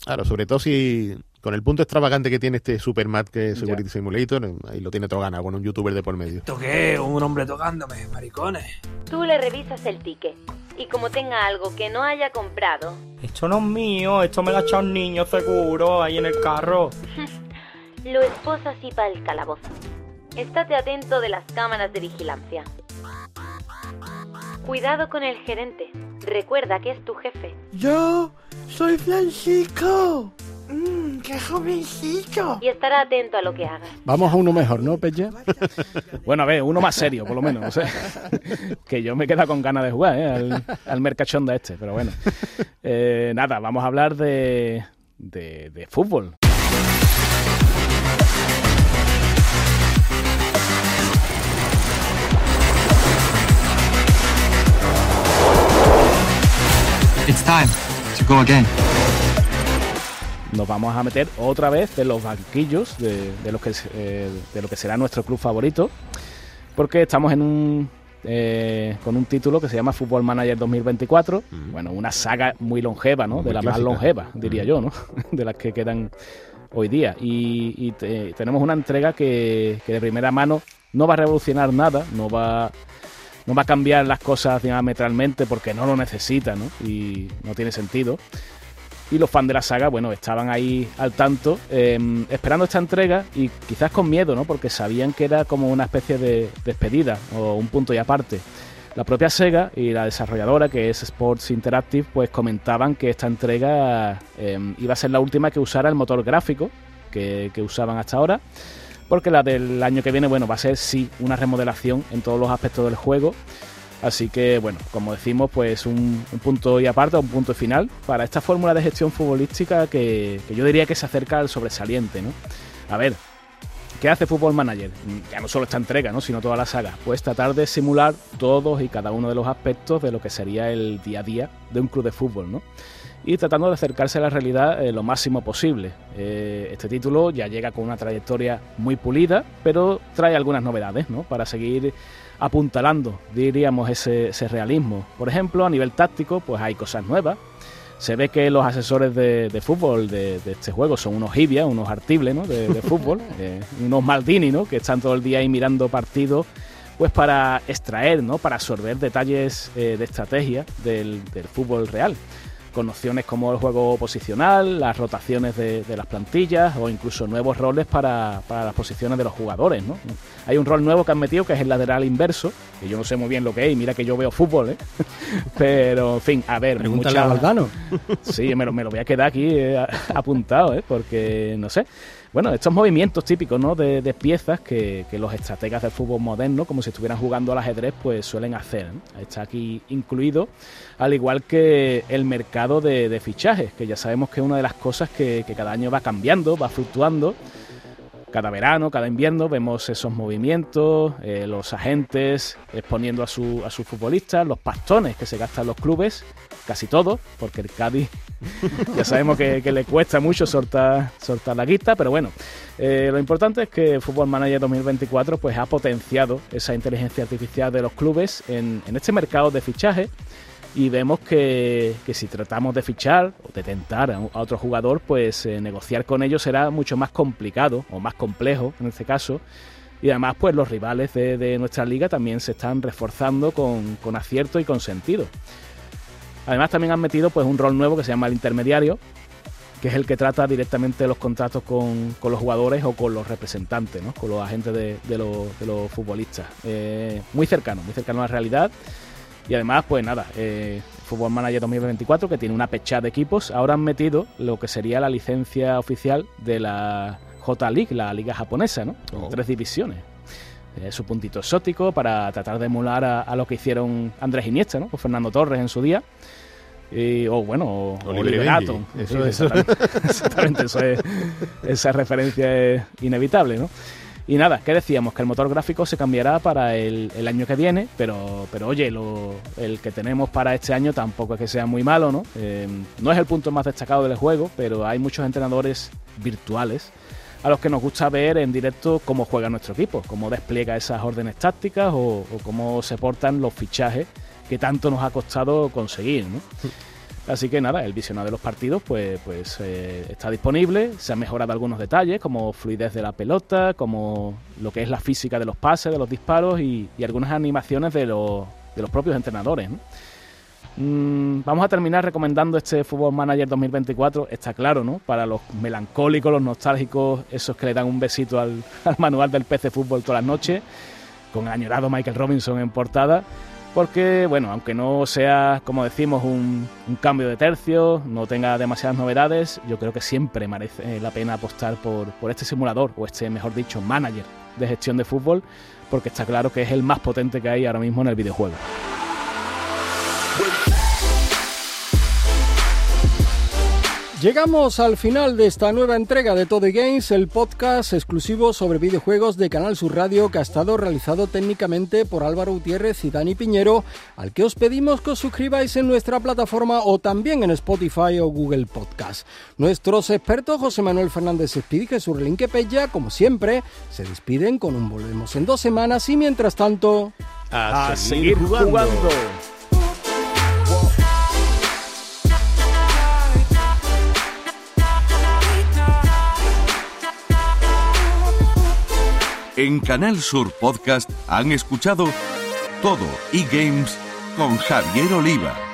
Claro, sobre todo si con el punto extravagante que tiene este Supermarket Security Simulator, ahí lo tiene todo ganado con un youtuber de por medio. ¿Esto qué? Un hombre tocándome, maricones. Tú le revisas el ticket y como tenga algo que no haya comprado. Esto no es mío, esto me lo ha echado un niño seguro ahí en el carro. lo esposas y para el calabozo. Estate atento de las cámaras de vigilancia. Cuidado con el gerente. Recuerda que es tu jefe. Yo soy Francisco. Qué jovencito. Y estará atento a lo que hagas. Vamos a uno mejor, ¿no, Peche? bueno, a ver, uno más serio, por lo menos. que yo me queda con ganas de jugar ¿eh? al, al mercachón de este, pero bueno. Eh, nada, vamos a hablar de, de, de fútbol. It's time to go again nos vamos a meter otra vez en los banquillos de, lo, que, eh, de lo que será nuestro club favorito, porque estamos en un, eh, con un título que se llama Football Manager 2024, bueno, una saga muy longeva, ¿no? de las más longevas, diría yo, ¿no? de las que quedan hoy día. Y, tenemos una entrega que, que, de primera mano no va a revolucionar nada, no va, no va a cambiar las cosas diametralmente porque no lo necesita ¿no? y no tiene sentido. Y los fans de la saga, bueno, estaban ahí al tanto, em, esperando esta entrega y quizás con miedo, ¿no? Porque sabían que era como una especie de despedida o un punto y aparte. La propia Sega y la desarrolladora, que es Sports Interactive, pues comentaban que esta entrega em, iba a ser la última que usara el motor gráfico que, usaban hasta ahora, porque la del año que viene, bueno, va a ser sí una remodelación en todos los aspectos del juego. Así que, bueno, como decimos, pues un, punto y aparte, un punto final para esta fórmula de gestión futbolística que, yo diría que se acerca al sobresaliente, ¿no? A ver, ¿Qué hace Football Manager? Ya no solo esta entrega, ¿no? sino toda la saga. Pues tratar de simular todos y cada uno de los aspectos de lo que sería el día a día de un club de fútbol, ¿no? Y tratando de acercarse a la realidad eh, lo máximo posible. Eh, este título ya llega con una trayectoria muy pulida, pero trae algunas novedades, ¿no? Para seguir apuntalando, diríamos, ese, ese realismo. Por ejemplo, a nivel táctico, pues hay cosas nuevas se ve que los asesores de, fútbol de, este juego son unos Hibia, unos Artibles ¿no? de, fútbol, eh, unos Maldini, ¿no? que están todo el día ahí mirando partidos pues para extraer, ¿no? para absorber detalles eh, de estrategia del, del fútbol real con nociones como el juego posicional, las rotaciones de, las plantillas o incluso nuevos roles para, las posiciones de los jugadores. ¿no? Hay un rol nuevo que han metido que es el lateral inverso, que yo no sé muy bien lo que es, y mira que yo veo fútbol, ¿eh? pero en fin, a ver, Pregúntale mucha... a Sí, me lo, me lo voy a quedar aquí eh, apuntado, ¿eh? porque no sé. Bueno, estos movimientos típicos ¿no? de, piezas que, los estrategas del fútbol moderno, como si estuvieran jugando al ajedrez, pues suelen hacer. Está aquí incluido, al igual que el mercado de, fichajes, que ya sabemos que es una de las cosas que, que cada año va cambiando, va fluctuando cada verano, cada invierno vemos esos movimientos, eh, los agentes exponiendo a, su, a sus futbolistas, los pastones que se gastan los clubes, casi todos, porque el Cádiz ya sabemos que, le cuesta mucho soltar, soltar la guita, pero bueno, eh, lo importante es que Football Manager 2024 pues, ha potenciado esa inteligencia artificial de los clubes en, en este mercado de fichaje y vemos que, si tratamos de fichar o de tentar a, otro jugador, pues eh, negociar con ellos será mucho más complicado o más complejo en este caso. Y además, pues los rivales de, nuestra liga también se están reforzando con, acierto y con sentido. Además, también han metido pues un rol nuevo que se llama el intermediario, que es el que trata directamente los contratos con, los jugadores o con los representantes, ¿no? con los agentes de, los, futbolistas. Eh, muy cercano, muy cercano a la realidad y además, pues nada, eh, Football Manager 2024, que tiene una pecha de equipos, ahora han metido lo que sería la licencia oficial de la J-League, la liga japonesa, ¿no? Oh. Tres divisiones. Es su puntito exótico para tratar de emular a, lo que hicieron Andrés Iniesta, ¿no? O Fernando Torres en su día. o bueno, o, Oliver Eso, exactamente, eso es, esa referencia es inevitable, ¿no? Y nada, ¿qué decíamos? Que el motor gráfico se cambiará para el, año que viene, pero, pero oye, lo, el que tenemos para este año tampoco es que sea muy malo, ¿no? Eh, no es el punto más destacado del juego, pero hay muchos entrenadores virtuales a los que nos gusta ver en directo cómo juega nuestro equipo, cómo despliega esas órdenes tácticas o, o cómo se portan los fichajes que tanto nos ha costado conseguir, ¿no? Así que nada, el visionado de los partidos pues, pues eh, está disponible, se han mejorado algunos detalles como fluidez de la pelota, como lo que es la física de los pases, de los disparos y, algunas animaciones de los, de los propios entrenadores. Mm, vamos a terminar recomendando este Football Manager 2024, está claro, ¿no? Para los melancólicos, los nostálgicos, esos que le dan un besito al, al manual del PC Fútbol todas las noches, con añorado Michael Robinson en portada porque, bueno, aunque no sea, como decimos, un, cambio de tercio, no tenga demasiadas novedades, yo creo que siempre merece la pena apostar por, este simulador, o este, mejor dicho, manager de gestión de fútbol, porque está claro que es el más potente que hay ahora mismo en el videojuego. Llegamos al final de esta nueva entrega de Todo Games, el podcast exclusivo sobre videojuegos de Canal Sur Radio que ha estado realizado técnicamente por Álvaro Gutiérrez y Dani Piñero, al que os pedimos que os suscribáis en nuestra plataforma o también en Spotify o Google Podcast. Nuestros expertos José Manuel Fernández Espíritu y Jesús Relinque Pella, como siempre, se despiden con un volvemos en dos semanas y mientras tanto... A, seguir, jugando. En Canal Sur Podcast han escuchado Todo y Games con Javier Oliva.